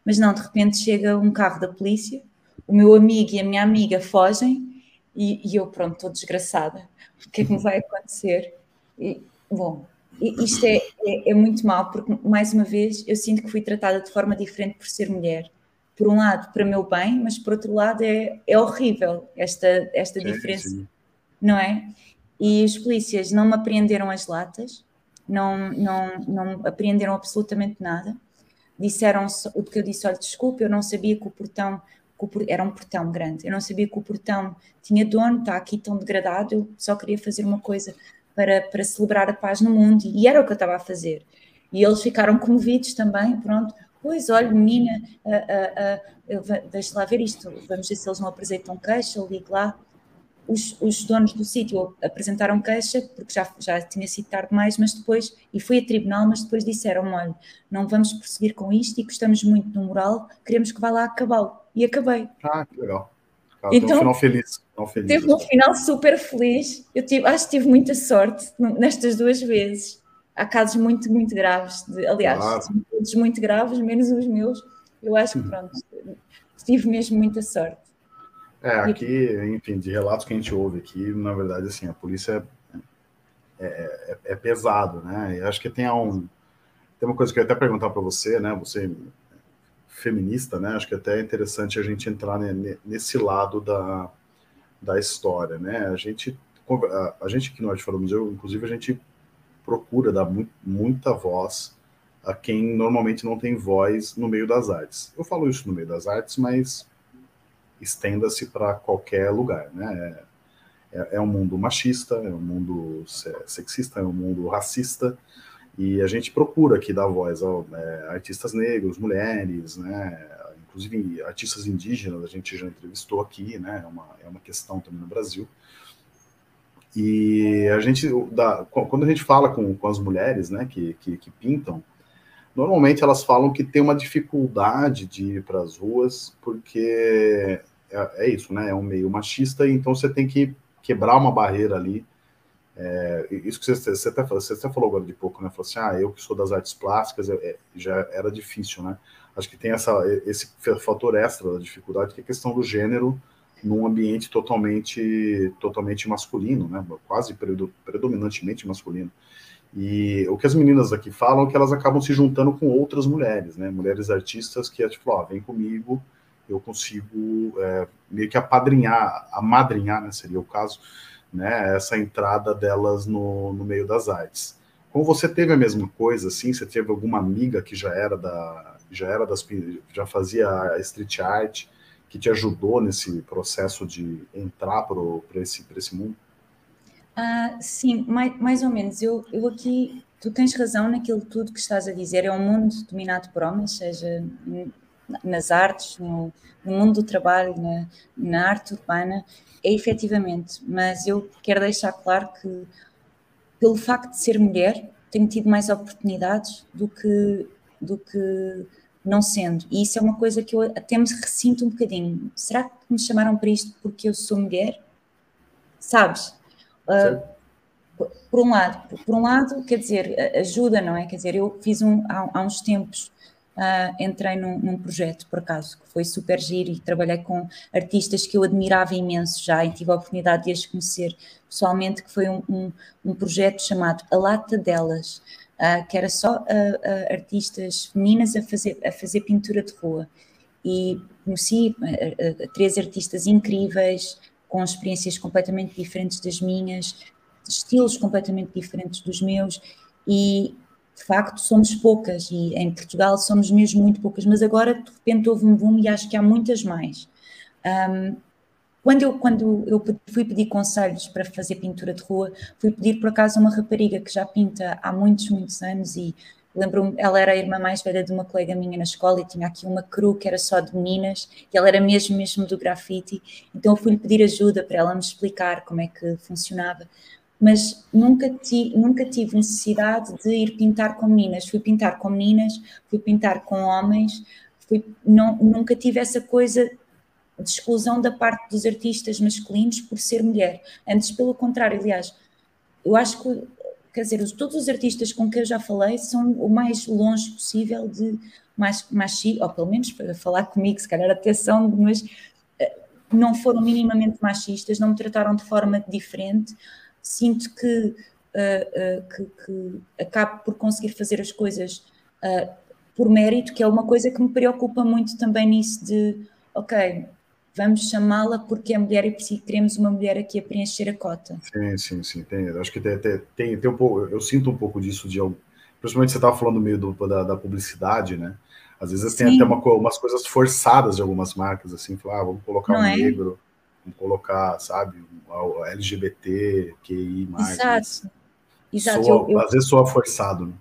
mas não, de repente chega um carro da polícia, o meu amigo e a minha amiga fogem e, e eu, pronto, estou desgraçada, o que é que me vai acontecer? E, bom, isto é, é, é, muito mal, porque, mais uma vez, eu sinto que fui tratada de forma diferente por ser mulher. Por um lado, para meu bem, mas por outro lado, é, é horrível esta, esta sim, diferença, sim. não é? E os polícias não me apreenderam as latas, não, não, não apreenderam absolutamente nada. Disseram o que eu disse: olha, desculpe, eu não sabia que o portão era um portão grande. Eu não sabia que o portão tinha dono, está aqui tão degradado. Eu só queria fazer uma coisa para, para celebrar a paz no mundo e era o que eu estava a fazer. E eles ficaram comovidos também, pronto. Pois, olha, menina, uh, uh, deixa lá ver isto, vamos ver se eles não apresentam queixa, ligo lá. Os, os donos do sítio apresentaram queixa, porque já, já tinha sido tarde demais, mas depois, e fui a tribunal, mas depois disseram: olha, não vamos prosseguir com isto e gostamos muito do moral, queremos que vá lá acabá-lo. E acabei. Ah, que legal. Então, teve um final feliz. Final feliz teve um final super feliz. Eu tive, acho que tive muita sorte nestas duas vezes. Há casos muito, muito graves. De, aliás, claro. todos muito graves, menos os meus. Eu acho que, pronto, tive mesmo muita sorte. É, aqui, enfim, de relatos que a gente ouve aqui, na verdade, assim, a polícia é, é, é pesado, né? E acho que tem um, tem uma coisa que eu ia até perguntar para você, né? Você feminista, né? Acho que até é interessante a gente entrar nesse lado da, da história, né? A gente, a, a gente no Arte Fora Museu, inclusive, a gente procura dar mu muita voz a quem normalmente não tem voz no meio das artes. Eu falo isso no meio das artes, mas estenda-se para qualquer lugar, né? É, é, um mundo machista, é um mundo sexista, é um mundo racista, e a gente procura aqui dar voz a é, artistas negros, mulheres, né? Inclusive artistas indígenas, a gente já entrevistou aqui, né? É uma, é uma questão também no Brasil. E a gente, quando a gente fala com, com as mulheres, né, que, que, que pintam, normalmente elas falam que tem uma dificuldade de ir para as ruas, porque é, é, isso, né? É um meio machista, então você tem que quebrar uma barreira ali é, isso que você, você, até, você até falou agora de pouco, né? Falou assim, ah, eu que sou das artes plásticas, é, já era difícil, né? Acho que tem essa, esse fator extra da dificuldade, que é a questão do gênero num ambiente totalmente, totalmente masculino, né? Quase predominantemente masculino. E o que as meninas aqui falam é que elas acabam se juntando com outras mulheres, né? Mulheres artistas que é tipo, ó, vem comigo, eu consigo é, meio que apadrinhar, amadrinhar, né? Seria o caso, né, essa entrada delas no, no meio das artes. Como você teve a mesma coisa, assim, você teve alguma amiga que já era da, já era das, já fazia street art, que te ajudou nesse processo de entrar para esse, esse mundo? Ah, sim, mais, mais ou menos. Eu, eu aqui, tu tens razão naquilo tudo que estás a dizer. É um mundo dominado por homens, seja nas artes, no, no mundo do trabalho, na, na arte urbana, é efetivamente, mas eu quero deixar claro que, pelo facto de ser mulher, tenho tido mais oportunidades do que, do que não sendo. E isso é uma coisa que eu até me ressinto um bocadinho. Será que me chamaram para isto porque eu sou mulher? Sabes? Uh, por um lado, por um lado, quer dizer, ajuda, não é? Quer dizer, eu fiz um, há, há uns tempos uh, entrei num, num, projeto, por acaso, que foi super giro e trabalhei com artistas que eu admirava imenso já e tive a oportunidade de as conhecer pessoalmente, que foi um, um, um projeto chamado A Lata Delas, uh, que era só uh, artistas femininas a fazer, a fazer pintura de rua. E conheci três artistas incríveis, com experiências completamente diferentes das minhas, estilos completamente diferentes dos meus, e de facto somos poucas e em Portugal somos mesmo muito poucas, mas agora de repente houve um boom e acho que há muitas mais. Um, quando eu, quando eu fui pedir conselhos para fazer pintura de rua, fui pedir por acaso uma rapariga que já pinta há muitos, muitos anos e lembro-me, ela era a irmã mais velha de uma colega minha na escola e tinha aqui uma cru que era só de meninas e ela era mesmo, mesmo do grafite, então eu fui-lhe pedir ajuda para ela me explicar como é que funcionava mas nunca, ti, nunca tive necessidade de ir pintar com meninas. Fui pintar com meninas, fui pintar com homens, fui, não, nunca tive essa coisa de exclusão da parte dos artistas masculinos por ser mulher. Antes, pelo contrário, aliás, eu acho que, quer dizer, todos os artistas com quem eu já falei são o mais longe possível de mais, mais ou pelo menos para falar comigo, se calhar até são, mas eh, não foram minimamente machistas, não me trataram de forma diferente sinto que uh, que, que, acabe por conseguir fazer as coisas uh, por mérito, que é uma coisa que me preocupa muito também nisso de, ok, vamos chamá-la porque é mulher e queremos uma mulher aqui a preencher a cota. Sim, sim, sim. Tem, acho que tem, tem, tem, tem um pouco, eu sinto um pouco disso de principalmente você estava falando meio do, da, da, publicidade, né? Às vezes sim. tem até uma, umas coisas forçadas de algumas marcas, assim, falar, ah, vamos colocar Não um é? negro, vamos colocar, sabe, LGBT, QI, mais. Exato. Exato. Soa, eu, eu, às vezes soa forçado, né?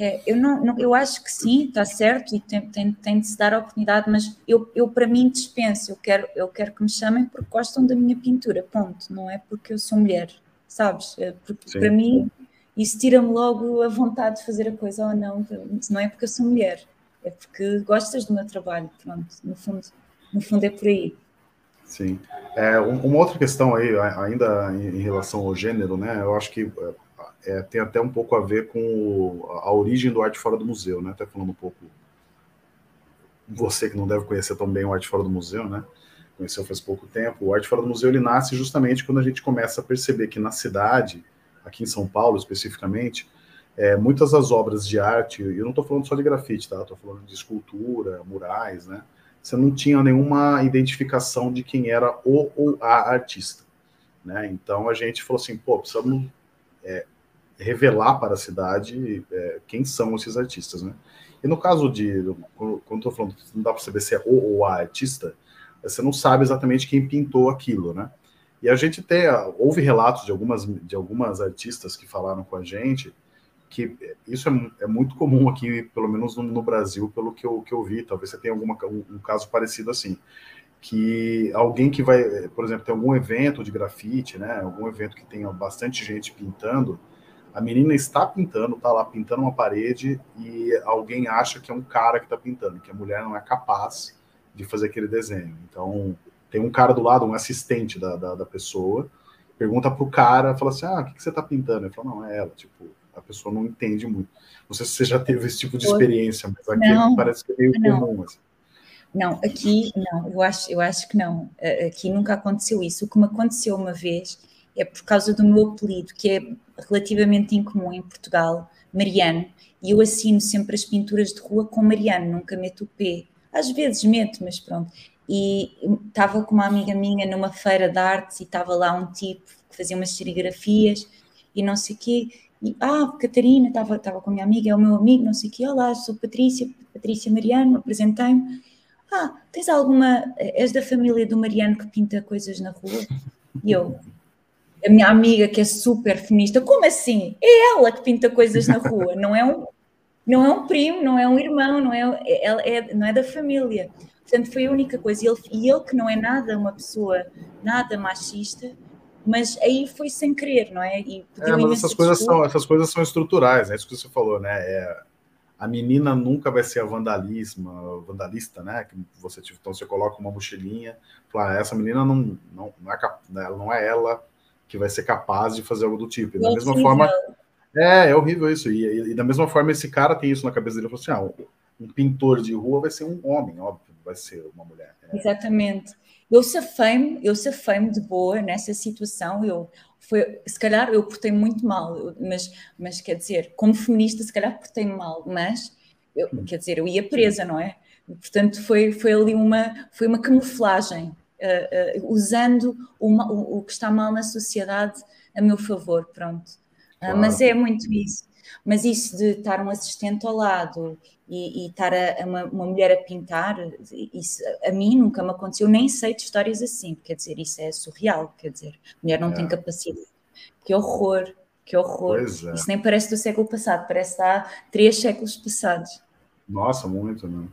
É, eu, não, não, eu acho que sim, está certo e tem, tem, tem, de se dar a oportunidade, mas eu, eu para mim dispenso, eu quero, eu quero que me chamem porque gostam da minha pintura, ponto, não é porque eu sou mulher, sabes? É porque sim. para mim isso tira-me logo a vontade de fazer a coisa ou não, não é porque eu sou mulher, é porque gostas do meu trabalho, pronto, no fundo, no fundo é por aí. Sim. É, uma outra questão aí, ainda em relação ao gênero, né? Eu acho que é, tem até um pouco a ver com a origem do Arte Fora do Museu, né? Até falando um pouco. Você que não deve conhecer tão bem o Arte Fora do Museu, né? Conheceu faz pouco tempo. O Arte Fora do Museu ele nasce justamente quando a gente começa a perceber que na cidade, aqui em São Paulo especificamente, é, muitas das obras de arte, eu não estou falando só de grafite, tá? Estou falando de escultura, murais, né? Você não tinha nenhuma identificação de quem era o ou a artista, né? Então a gente falou assim, pô, precisamos é, revelar para a cidade é, quem são esses artistas, né? E no caso de, quando estou falando, não dá para saber se é o ou a artista, você não sabe exatamente quem pintou aquilo, né? E a gente tem, houve relatos de algumas, de algumas artistas que falaram com a gente que isso é, é muito comum aqui, pelo menos no, no, Brasil, pelo que eu, que eu vi. Talvez você tenha alguma, um, um caso parecido assim que alguém que vai, por exemplo, tem algum evento de grafite, né, algum evento que tenha bastante gente pintando, a menina está pintando, está lá pintando uma parede e alguém acha que é um cara que está pintando, que a mulher não é capaz de fazer aquele desenho. Então, tem um cara do lado, um assistente da, da, da pessoa, pergunta pro cara, fala assim, ah, o que, que você está pintando? Ele fala, não, é ela, tipo, a pessoa não entende muito. Não sei se você já teve esse tipo de experiência, mas aqui não, parece que é meio não. comum, assim. Não, aqui não, eu acho, eu acho que não. Aqui nunca aconteceu isso. O que me aconteceu uma vez é por causa do meu apelido, que é relativamente incomum em Portugal, Mariano, e eu assino sempre as pinturas de rua com Mariano, nunca meto o P. Às vezes meto, mas pronto. E estava com uma amiga minha numa feira de artes e estava lá um tipo que fazia umas serigrafias e não sei o quê. E, ah, Catarina, estava, estava com a minha amiga, é o meu amigo, não sei o quê. Olá, sou Patrícia, Patrícia Mariano, apresentei-me. Ah, tens alguma. És da família do Mariano que pinta coisas na rua? E eu, a minha amiga que é super feminista, como assim? É ela que pinta coisas na rua, não é um, não é um primo, não é um irmão, não é, é, é não é da família. Portanto, foi a única coisa. E ele, e ele que não é nada uma pessoa nada machista, mas aí foi sem querer, não é? E é, mas essas coisas, são, essas coisas são estruturais, é isso que você falou, né? É, a menina nunca vai ser a vandalismo, vandalista, né? Que você então você coloca uma mochilinha, fala, ah, essa menina não, não, não é ela não é ela que vai ser capaz de fazer algo do tipo. E da é mesma horrível. forma, é, é horrível isso. E, e, e, da mesma forma esse cara tem isso na cabeça dele, ele falou assim, ah, um pintor de rua vai ser um homem, óbvio, vai ser uma mulher. É. Exatamente. Eu safei-me, eu safei-me de boa nessa situação, eu foi, se calhar eu portei muito mal, mas, mas quer dizer, como feminista, se calhar portei-me mal, mas eu, hum. quer dizer, eu ia presa, não é? Portanto, foi, foi ali uma, foi uma camuflagem, uh, uh, usando uma, o, o, que está mal na sociedade a meu favor, pronto. Uh, claro. Mas é muito isso. Mas isso de estar um assistente ao lado e, e estar a, a uma, uma, mulher a pintar, isso a mim nunca me aconteceu, nem sei de histórias assim, quer dizer, isso é surreal, quer dizer, a mulher não é. tem capacidade. Que horror, que horror. É. Isso nem parece do século passado, parece há três séculos passados. Nossa, muito, né?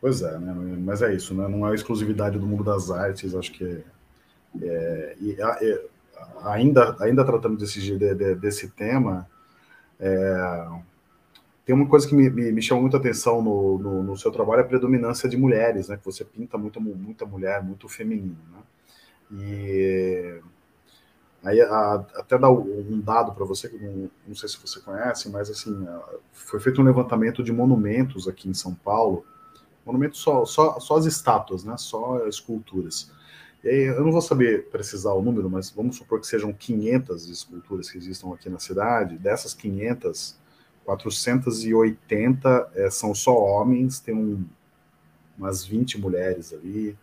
Pois é, né? Mas é isso, né? Não é exclusividade do mundo das artes, acho que é, é, é ainda, ainda tratando desse, de, desse tema, é, tem uma coisa que me, me, me chama muita atenção no, no, no, seu trabalho, é a predominância de mulheres, né? Que você pinta muito, muita mulher, muito feminino, né? E aí a, até dar um dado para você, que não, não, sei se você conhece, mas assim, foi feito um levantamento de monumentos aqui em São Paulo, monumentos só, só, só as estátuas, né? Só esculturas. Eu não vou saber precisar o número, mas vamos supor que sejam 500 esculturas que existam aqui na cidade. Dessas 500, 480 é, são só homens, tem um, umas 20 mulheres ali,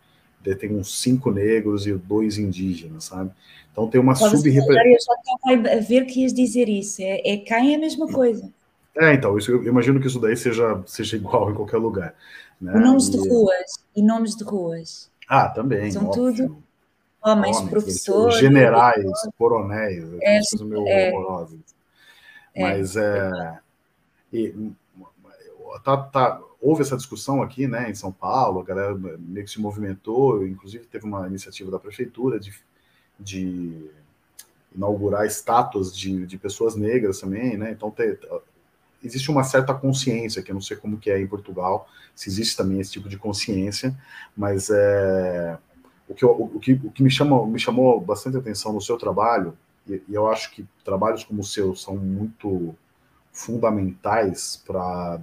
tem uns cinco negros e dois indígenas, sabe? Então tem uma sub-representação. Eu estava a ver que ias dizer isso. É, é quem é a mesma coisa. É, então, isso, eu imagino que isso daí seja, seja igual em qualquer lugar. Né? Nomes e... de ruas e nomes de ruas. Ah, também. São óbvio. tudo homens, homens professores. Generais, coronéis, é, coisas meio é, horrorosas. É, Mas é. E, tá, tá, houve essa discussão aqui, né, em São Paulo, a galera meio que se movimentou, inclusive teve uma iniciativa da prefeitura de, de inaugurar estátuas de, de pessoas negras também, né, então te, existe uma certa consciência, que eu não sei como que é em Portugal, se existe também esse tipo de consciência, mas é, o, que, o, que, o que me, chama, me chamou bastante atenção no seu trabalho, e, e eu acho que trabalhos como o seu são muito fundamentais para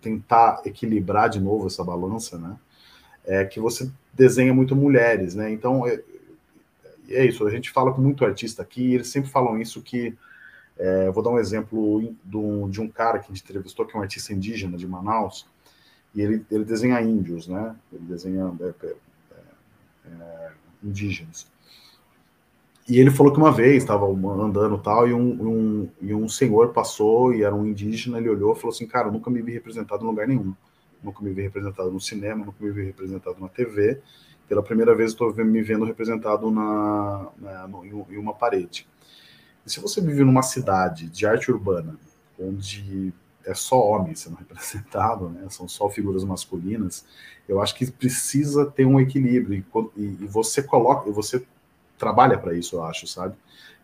tentar equilibrar de novo essa balança, né? É que você desenha muito mulheres, né? Então, é, é isso, a gente fala com muito artista aqui, e eles sempre falam isso que é, vou dar um exemplo do, de um cara que a gente entrevistou, que é um artista indígena de Manaus, e ele, ele desenha índios, né? Ele desenha é, é, é indígenas. E ele falou que uma vez estava andando tal, e um, um, e um senhor passou e era um indígena, ele olhou e falou assim, cara, eu nunca me vi representado em lugar nenhum. Nunca me vi representado no cinema, nunca me vi representado na TV. Pela primeira vez estou me vendo representado na, na no, em uma parede. E se você vive numa cidade de arte urbana, onde é só homem sendo representado, né? são só figuras masculinas, eu acho que precisa ter um equilíbrio. E, e você coloca, você trabalha para isso, eu acho, sabe?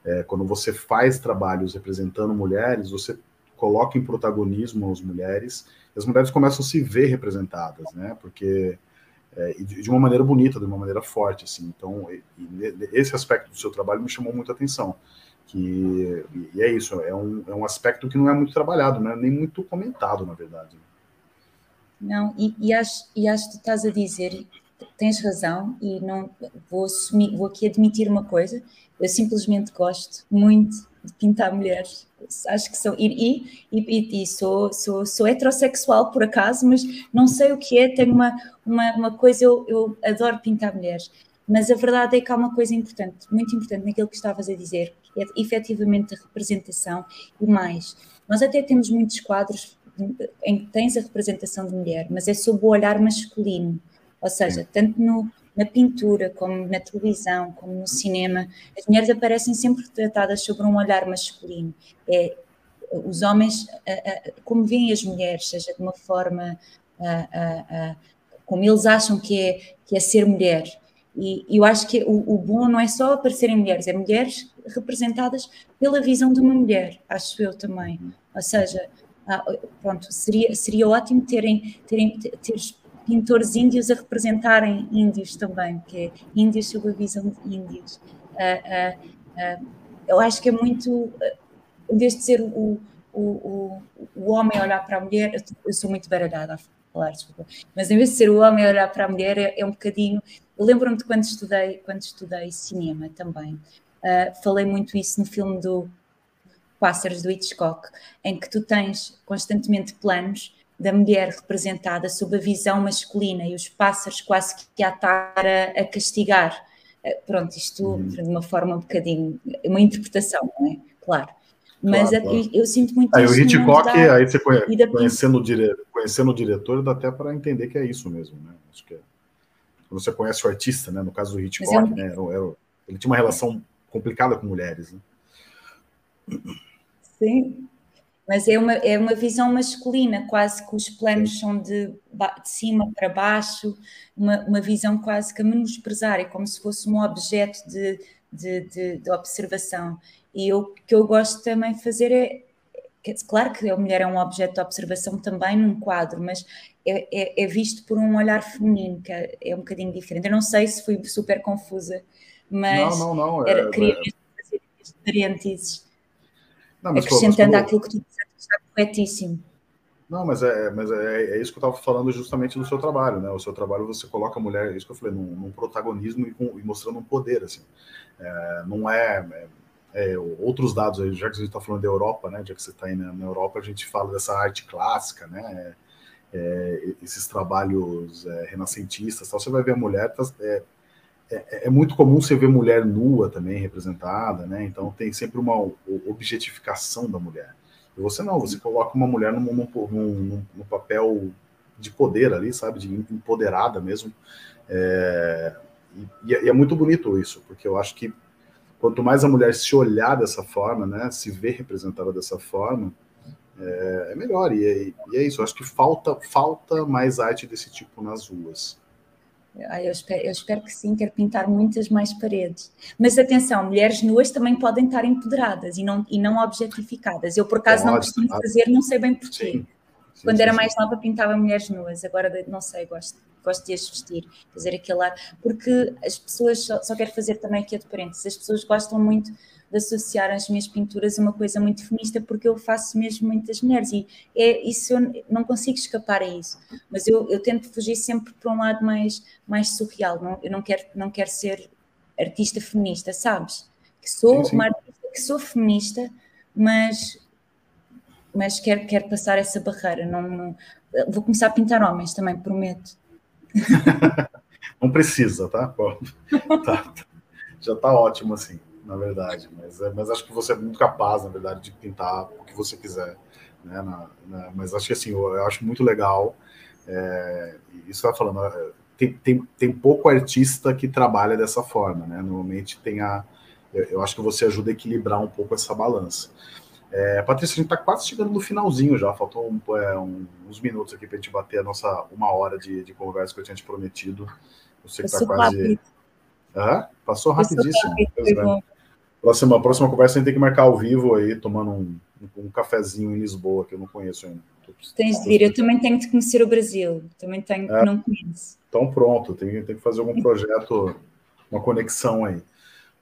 É, quando você faz trabalhos representando mulheres, você coloca em protagonismo as mulheres, e as mulheres começam a se ver representadas, né? Porque é, de uma maneira bonita, de uma maneira forte, assim. Então, esse aspecto do seu trabalho me chamou muita atenção. Que, e é isso, é um, é um aspecto que não é muito trabalhado, né? nem muito comentado, na verdade. Não, e, e, acho, e acho que estás a dizer, tens razão, e não vou, assumir, vou aqui admitir uma coisa, eu simplesmente gosto muito de pintar mulheres. Acho que sou. E, e, e, sou, sou, sou heterossexual por acaso, mas não sei o que é. Tenho uma, uma, uma coisa, eu, eu adoro pintar mulheres. Mas a verdade é que há uma coisa importante, muito importante naquilo que estavas a dizer, é efetivamente a representação e mais. Nós até temos muitos quadros em que tens a representação de mulher, mas é sob o olhar masculino. Ou seja, tanto no, na pintura, como na televisão, como no cinema, as mulheres aparecem sempre retratadas sobre um olhar masculino. É, os homens, como veem as mulheres, seja de uma forma como eles acham que é, que é ser mulher, e, eu acho que o, o, bom não é só aparecerem mulheres, é mulheres representadas pela visão de uma mulher, acho eu também. Ou seja, ah, pronto, seria, seria ótimo terem, terem ter pintores índios a representarem índios também, que é índios sob a visão de índios. Uh, uh, uh, eu acho que é muito, em vez de ser o, o, o, o homem olhar para a mulher, eu sou muito baralhada falar, desculpa, mas em vez de ser o homem olhar para a mulher, é, é um bocadinho lembro-me de quando estudei, quando estudei cinema também, uh, falei muito isso no filme do Pássaros do Hitchcock, em que tu tens constantemente planos da mulher representada sob a visão masculina e os pássaros quase que a estar a, a castigar. Uh, pronto, isto uhum. de uma forma um bocadinho, uma interpretação, não é? Claro. Mas claro, claro. Eu, eu, sinto muito aí, O Hitchcock, da, aí você conhece, conhecendo, o dire, conhecendo o diretor, dá até para entender que é isso mesmo, né? Acho que é você conhece o artista, né? No caso do Hitchcock, é um... né? Era, era, ele tinha uma relação complicada com mulheres. Né? Sim, mas é uma, é uma visão masculina, quase que os planos são de, de cima para baixo, uma, uma visão quase que a menosprezar, é como se fosse um objeto de, de, de, de observação. E o que eu gosto também de fazer é, claro que a mulher é um objeto de observação também num quadro, mas é, é, é, visto por um olhar feminino, que é, é, um bocadinho diferente. Eu não sei se fui super confusa, mas não, não, não, era, é, queria mesmo fazer parênteses, acrescentando aquilo que tu disseste, está corretíssimo. Não, mas é, mas é, é isso que eu estava falando justamente do seu trabalho, né? O seu trabalho você coloca a mulher, é isso que eu falei, num, num protagonismo e, com, e, mostrando um poder, assim. É, não é, é, é outros dados, já que a gente está falando da Europa, né? Já que você está aí na, na, Europa, a gente fala dessa arte clássica, né? É, esses trabalhos renascentistas, tal. Você vai ver a mulher, tá, é, é, muito comum você ver mulher nua também representada, né? Então tem sempre uma objetificação da mulher. Você não, você coloca uma mulher num, num, num, num papel de poder ali, sabe, de empoderada mesmo. É, e, e, é muito bonito isso, porque eu acho que quanto mais a mulher se olhar dessa forma, né, se ver representada dessa forma, é, é melhor. E é, e é, isso. Eu acho que falta falta mais arte desse tipo nas ruas. Eu espero, eu espero, que sim, quero pintar muitas mais paredes. Mas atenção, mulheres nuas também podem estar empoderadas e não, e não objetificadas. Eu, por acaso, não costumo fazer, não sei bem porquê. Sim, sim, Quando sim, era mais nova, pintava mulheres nuas, agora não sei, gosto, gosto de as vestir, fazer aquele ar. Porque as pessoas, só, só quero fazer também aqui de parênteses, as pessoas gostam muito de associar as minhas pinturas a uma coisa muito feminista, porque eu faço mesmo muitas mulheres e é isso eu não consigo escapar a isso. Mas eu, eu tento fugir sempre para um lado mais, mais surreal. Não, eu não quero, não quero ser artista feminista, sabes? Que sou sim, sim. uma artista que sou feminista, mas mas quero, quero passar essa barreira. Não, não, vou começar a pintar homens também, prometo. não precisa, tá? tá já está ótimo assim na verdade. Mas, é, mas acho que você é muito capaz, na verdade, de pintar o que você quiser. Né, na, na, mas acho que assim, eu, eu acho muito legal. É, isso vai falando, é, tem, tem, tem pouco artista que trabalha dessa forma, né? Normalmente tem a. Eu, eu acho que você ajuda a equilibrar um pouco essa balança. É, Patrícia, a gente está quase chegando no finalzinho já, faltou um, é, um, uns minutos aqui para a gente bater a nossa uma hora de, de conversa que eu tinha te prometido. Eu sei que está quase. Passou rapidíssimo. Próxima, próxima conversa a gente tem que marcar ao vivo aí, tomando um, um cafezinho em Lisboa, que eu não conheço ainda. Tens de vir, eu também tenho de conhecer o Brasil, também tenho, é, não conheço. Então pronto, tem, tem que fazer algum projeto, uma conexão aí.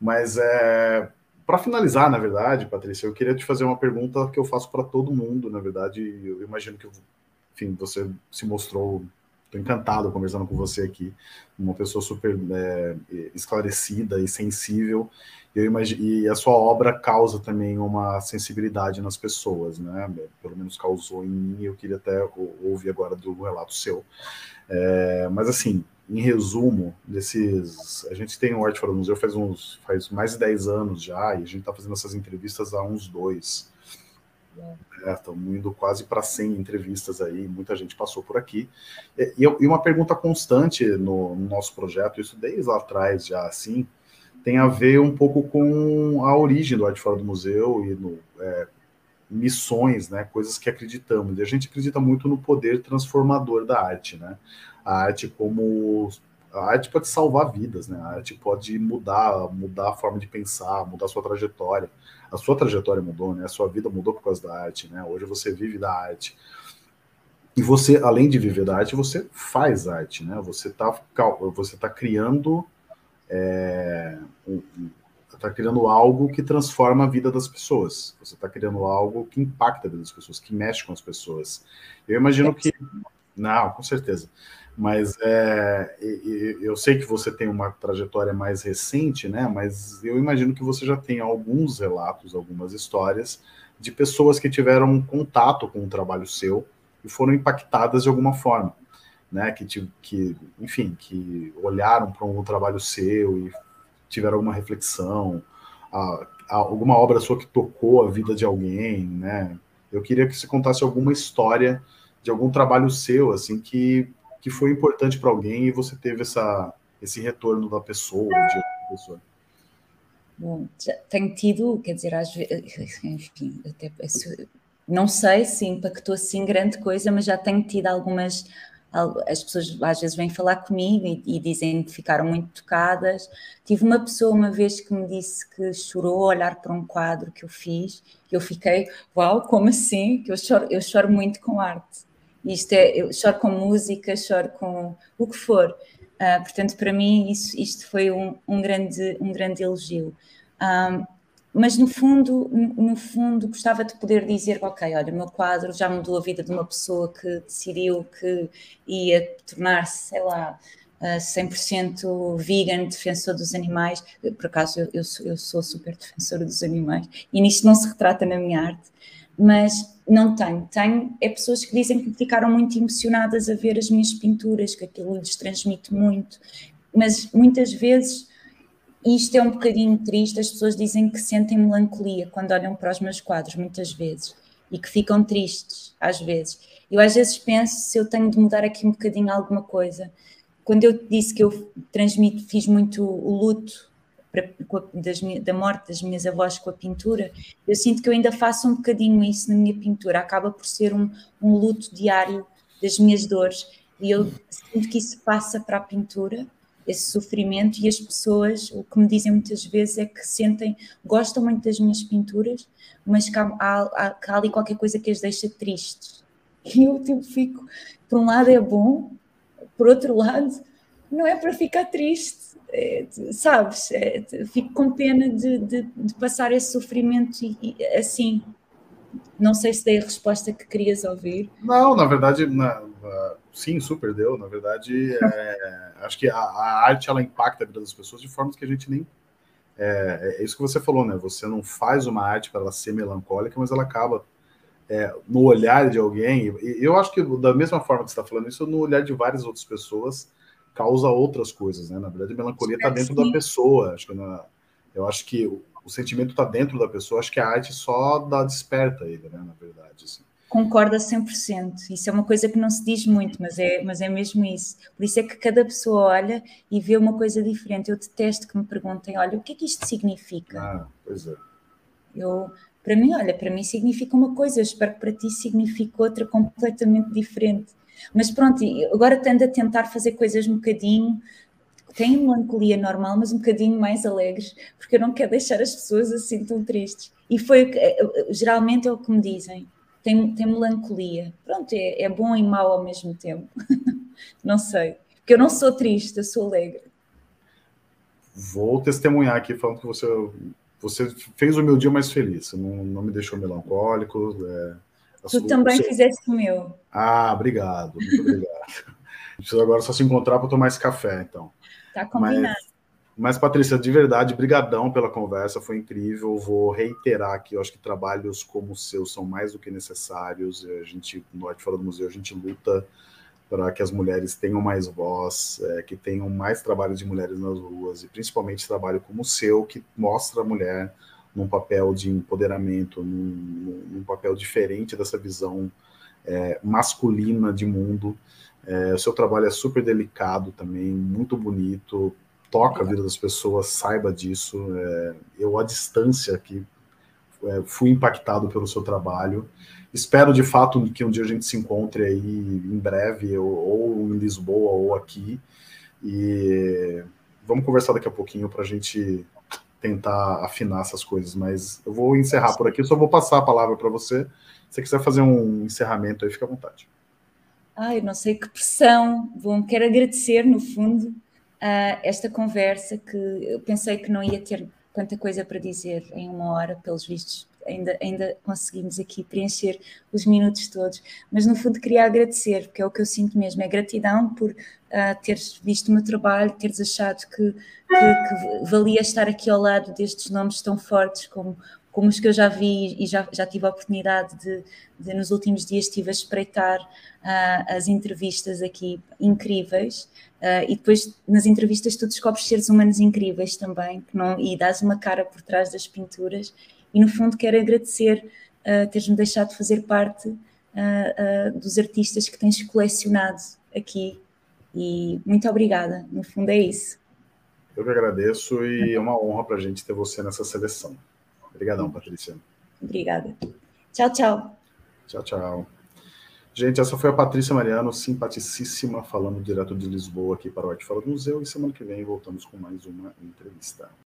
Mas é, para finalizar, na verdade, Patrícia, eu queria te fazer uma pergunta que eu faço para todo mundo, na verdade, eu imagino que, enfim, você se mostrou Estou encantado conversando com você aqui, uma pessoa super é, esclarecida e sensível. Eu imagino, e a sua obra causa também uma sensibilidade nas pessoas, né? Pelo menos causou em mim. Eu queria até ouvir agora do relato seu. É, mas assim, em resumo, desses, a gente tem o Arte Fora do Museu faz uns, faz mais de 10 anos já, e a gente está fazendo essas entrevistas há uns dois. Estamos é, indo quase para 100 entrevistas aí, muita gente passou por aqui. E, e uma pergunta constante no, no, nosso projeto, isso desde lá atrás já assim, tem a ver um pouco com a origem do Arte Fora do Museu e no, é, missões, né, coisas que acreditamos. E a gente acredita muito no poder transformador da arte, né? A arte como a arte pode salvar vidas, né? A arte pode mudar, mudar a forma de pensar, mudar a sua trajetória. A sua trajetória mudou, né? A sua vida mudou por causa da arte, né? Hoje você vive da arte. E você, além de viver da arte, você faz arte, né? Você está você tá criando é, está criando algo que transforma a vida das pessoas. Você está criando algo que impacta a vida das pessoas, que mexe com as pessoas. Eu imagino que não, com certeza mas é, eu sei que você tem uma trajetória mais recente, né? Mas eu imagino que você já tem alguns relatos, algumas histórias de pessoas que tiveram contato com o trabalho seu e foram impactadas de alguma forma, né? Que, que enfim, que olharam para um trabalho seu e tiveram alguma reflexão, a, a, alguma obra sua que tocou a vida de alguém, né? Eu queria que você contasse alguma história de algum trabalho seu, assim, que que foi importante para alguém e você teve essa, esse retorno da pessoa, de pessoa? Bom, tenho tido, quer dizer, às vezes, enfim, até, não sei se impactou assim grande coisa, mas já tenho tido algumas. As pessoas às vezes vêm falar comigo e, e dizem que ficaram muito tocadas. Tive uma pessoa uma vez que me disse que chorou a olhar para um quadro que eu fiz, e eu fiquei, uau, como assim? Que eu choro, eu choro muito com arte isto é, eu choro com música, choro com o que for. Uh, portanto, para mim, isso, isto foi um, um, grande, um grande elogio. Um, mas no fundo, no fundo, gostava de poder dizer, ok, olha, o meu quadro já mudou a vida de uma pessoa que decidiu que ia tornar-se, sei lá, 100% vegan, defensor dos animais. Por acaso, eu, sou, eu sou super defensora dos animais e nisto não se retrata na minha arte, mas não tenho. Tenho é pessoas que dizem que ficaram muito emocionadas a ver as minhas pinturas, que aquilo lhes transmite muito, mas muitas vezes isto é um bocadinho triste, as pessoas dizem que sentem melancolia quando olham para os meus quadros, muitas vezes, e que ficam tristes, às vezes. Eu às vezes penso se eu tenho de mudar aqui um bocadinho alguma coisa. Quando eu disse que eu transmito, fiz muito o luto das, da morte das minhas avós com a pintura, eu sinto que eu ainda faço um bocadinho isso na minha pintura, acaba por ser um, um luto diário das minhas dores, e eu sinto que isso passa para a pintura, esse sofrimento e as pessoas, o que me dizem muitas vezes é que sentem, gostam muito das minhas pinturas, mas que há, há, há, há ali qualquer coisa que as deixa tristes. E eu tipo, fico, por um lado é bom, por outro lado, não é para ficar triste, é, sabes? É, fico com pena de, de, de passar esse sofrimento e, e, assim. Não sei se dei a resposta que querias ouvir. Não, na verdade, sim, super deu. Na verdade, é, acho que a, a, arte ela impacta a vida das pessoas de formas que a gente nem. É, é isso que você falou, né? Você não faz uma arte para ela ser melancólica, mas ela acaba é, no olhar de alguém. E eu acho que da mesma forma que você está falando isso, no olhar de várias outras pessoas causa outras coisas, né? Na verdade, a melancolia está dentro da pessoa. Acho que na, eu acho que o, o sentimento está dentro da pessoa. Acho que a arte só dá desperta ele, né? Na verdade, assim concorda 100%. Isso é uma coisa que não se diz muito, mas é, mas é mesmo isso. Por isso é que cada pessoa olha e vê uma coisa diferente. Eu detesto que me perguntem, olha, o que é que isto significa? Ah, pois é. Eu, para mim, olha, para mim significa uma coisa, eu espero que para ti signifique outra completamente diferente. Mas pronto, agora tendo a tentar fazer coisas um bocadinho, tem melancolia normal, mas um bocadinho mais alegres, porque eu não quero deixar as pessoas assim tão tristes. E foi, eh, geralmente é o que me dizem tem, tem melancolia. Pronto, é, é bom e mau ao mesmo tempo. não sei. Porque eu não sou triste, eu sou alegre. Vou testemunhar aqui falando que você, você fez o meu dia mais feliz. Não, não me deixou melancólico. É, tu sua, também seu... fizeste o meu. Ah, obrigado. Muito obrigado. Precisa agora só se encontrar para tomar esse café, então. Tá combinado. Mas, mas, Patrícia, de verdade, brigadão pela conversa, foi incrível. Vou reiterar que eu acho que trabalhos como o seu são mais do que necessários. A gente, no Arte Fora do Museu, a gente luta para que as mulheres tenham mais voz, é, que tenham mais trabalhos de mulheres nas ruas, e principalmente trabalho como o seu, que mostra a mulher num papel de empoderamento, num, num papel diferente dessa visão é, masculina de mundo. É, o seu trabalho é super delicado também, muito bonito, toca a vida das pessoas, saiba disso. É, eu, à distância aqui, é, fui impactado pelo seu trabalho. Espero, de fato, que um dia a gente se encontre aí em breve, ou, ou em Lisboa, ou aqui. E vamos conversar daqui a pouquinho para a gente tentar afinar essas coisas. Mas eu vou encerrar por aqui, só vou passar a palavra para você. Se você quiser fazer um encerramento aí, fica à vontade. Ai, não sei que pressão. Bom, quero agradecer, no fundo, uh, esta conversa que eu pensei que não ia ter tanta coisa para dizer em uma hora, pelos vistos, ainda, ainda conseguimos aqui preencher os minutos todos, mas no fundo queria agradecer, porque é o que eu sinto mesmo, é gratidão por uh, teres visto o meu trabalho, teres achado que, que, que, valia estar aqui ao lado destes nomes tão fortes como como os que eu já vi e já, já tive a oportunidade de, de nos últimos dias estive a espreitar uh, as entrevistas aqui incríveis uh, e depois nas entrevistas tu descobres seres humanos incríveis também que não, e dás uma cara por trás das pinturas e no fundo quero agradecer uh, teres-me deixado fazer parte dos artistas que tens colecionado aqui e muito obrigada, no fundo é isso. Eu que agradeço e é uma honra para a gente ter você nessa seleção. Obrigadão, Patrícia. Obrigada. Tchau, tchau. Tchau, tchau. Gente, essa foi a Patrícia Mariano, simpaticíssima, falando direto de Lisboa aqui para o Arte Fora do Museu. E semana que vem voltamos com mais uma entrevista.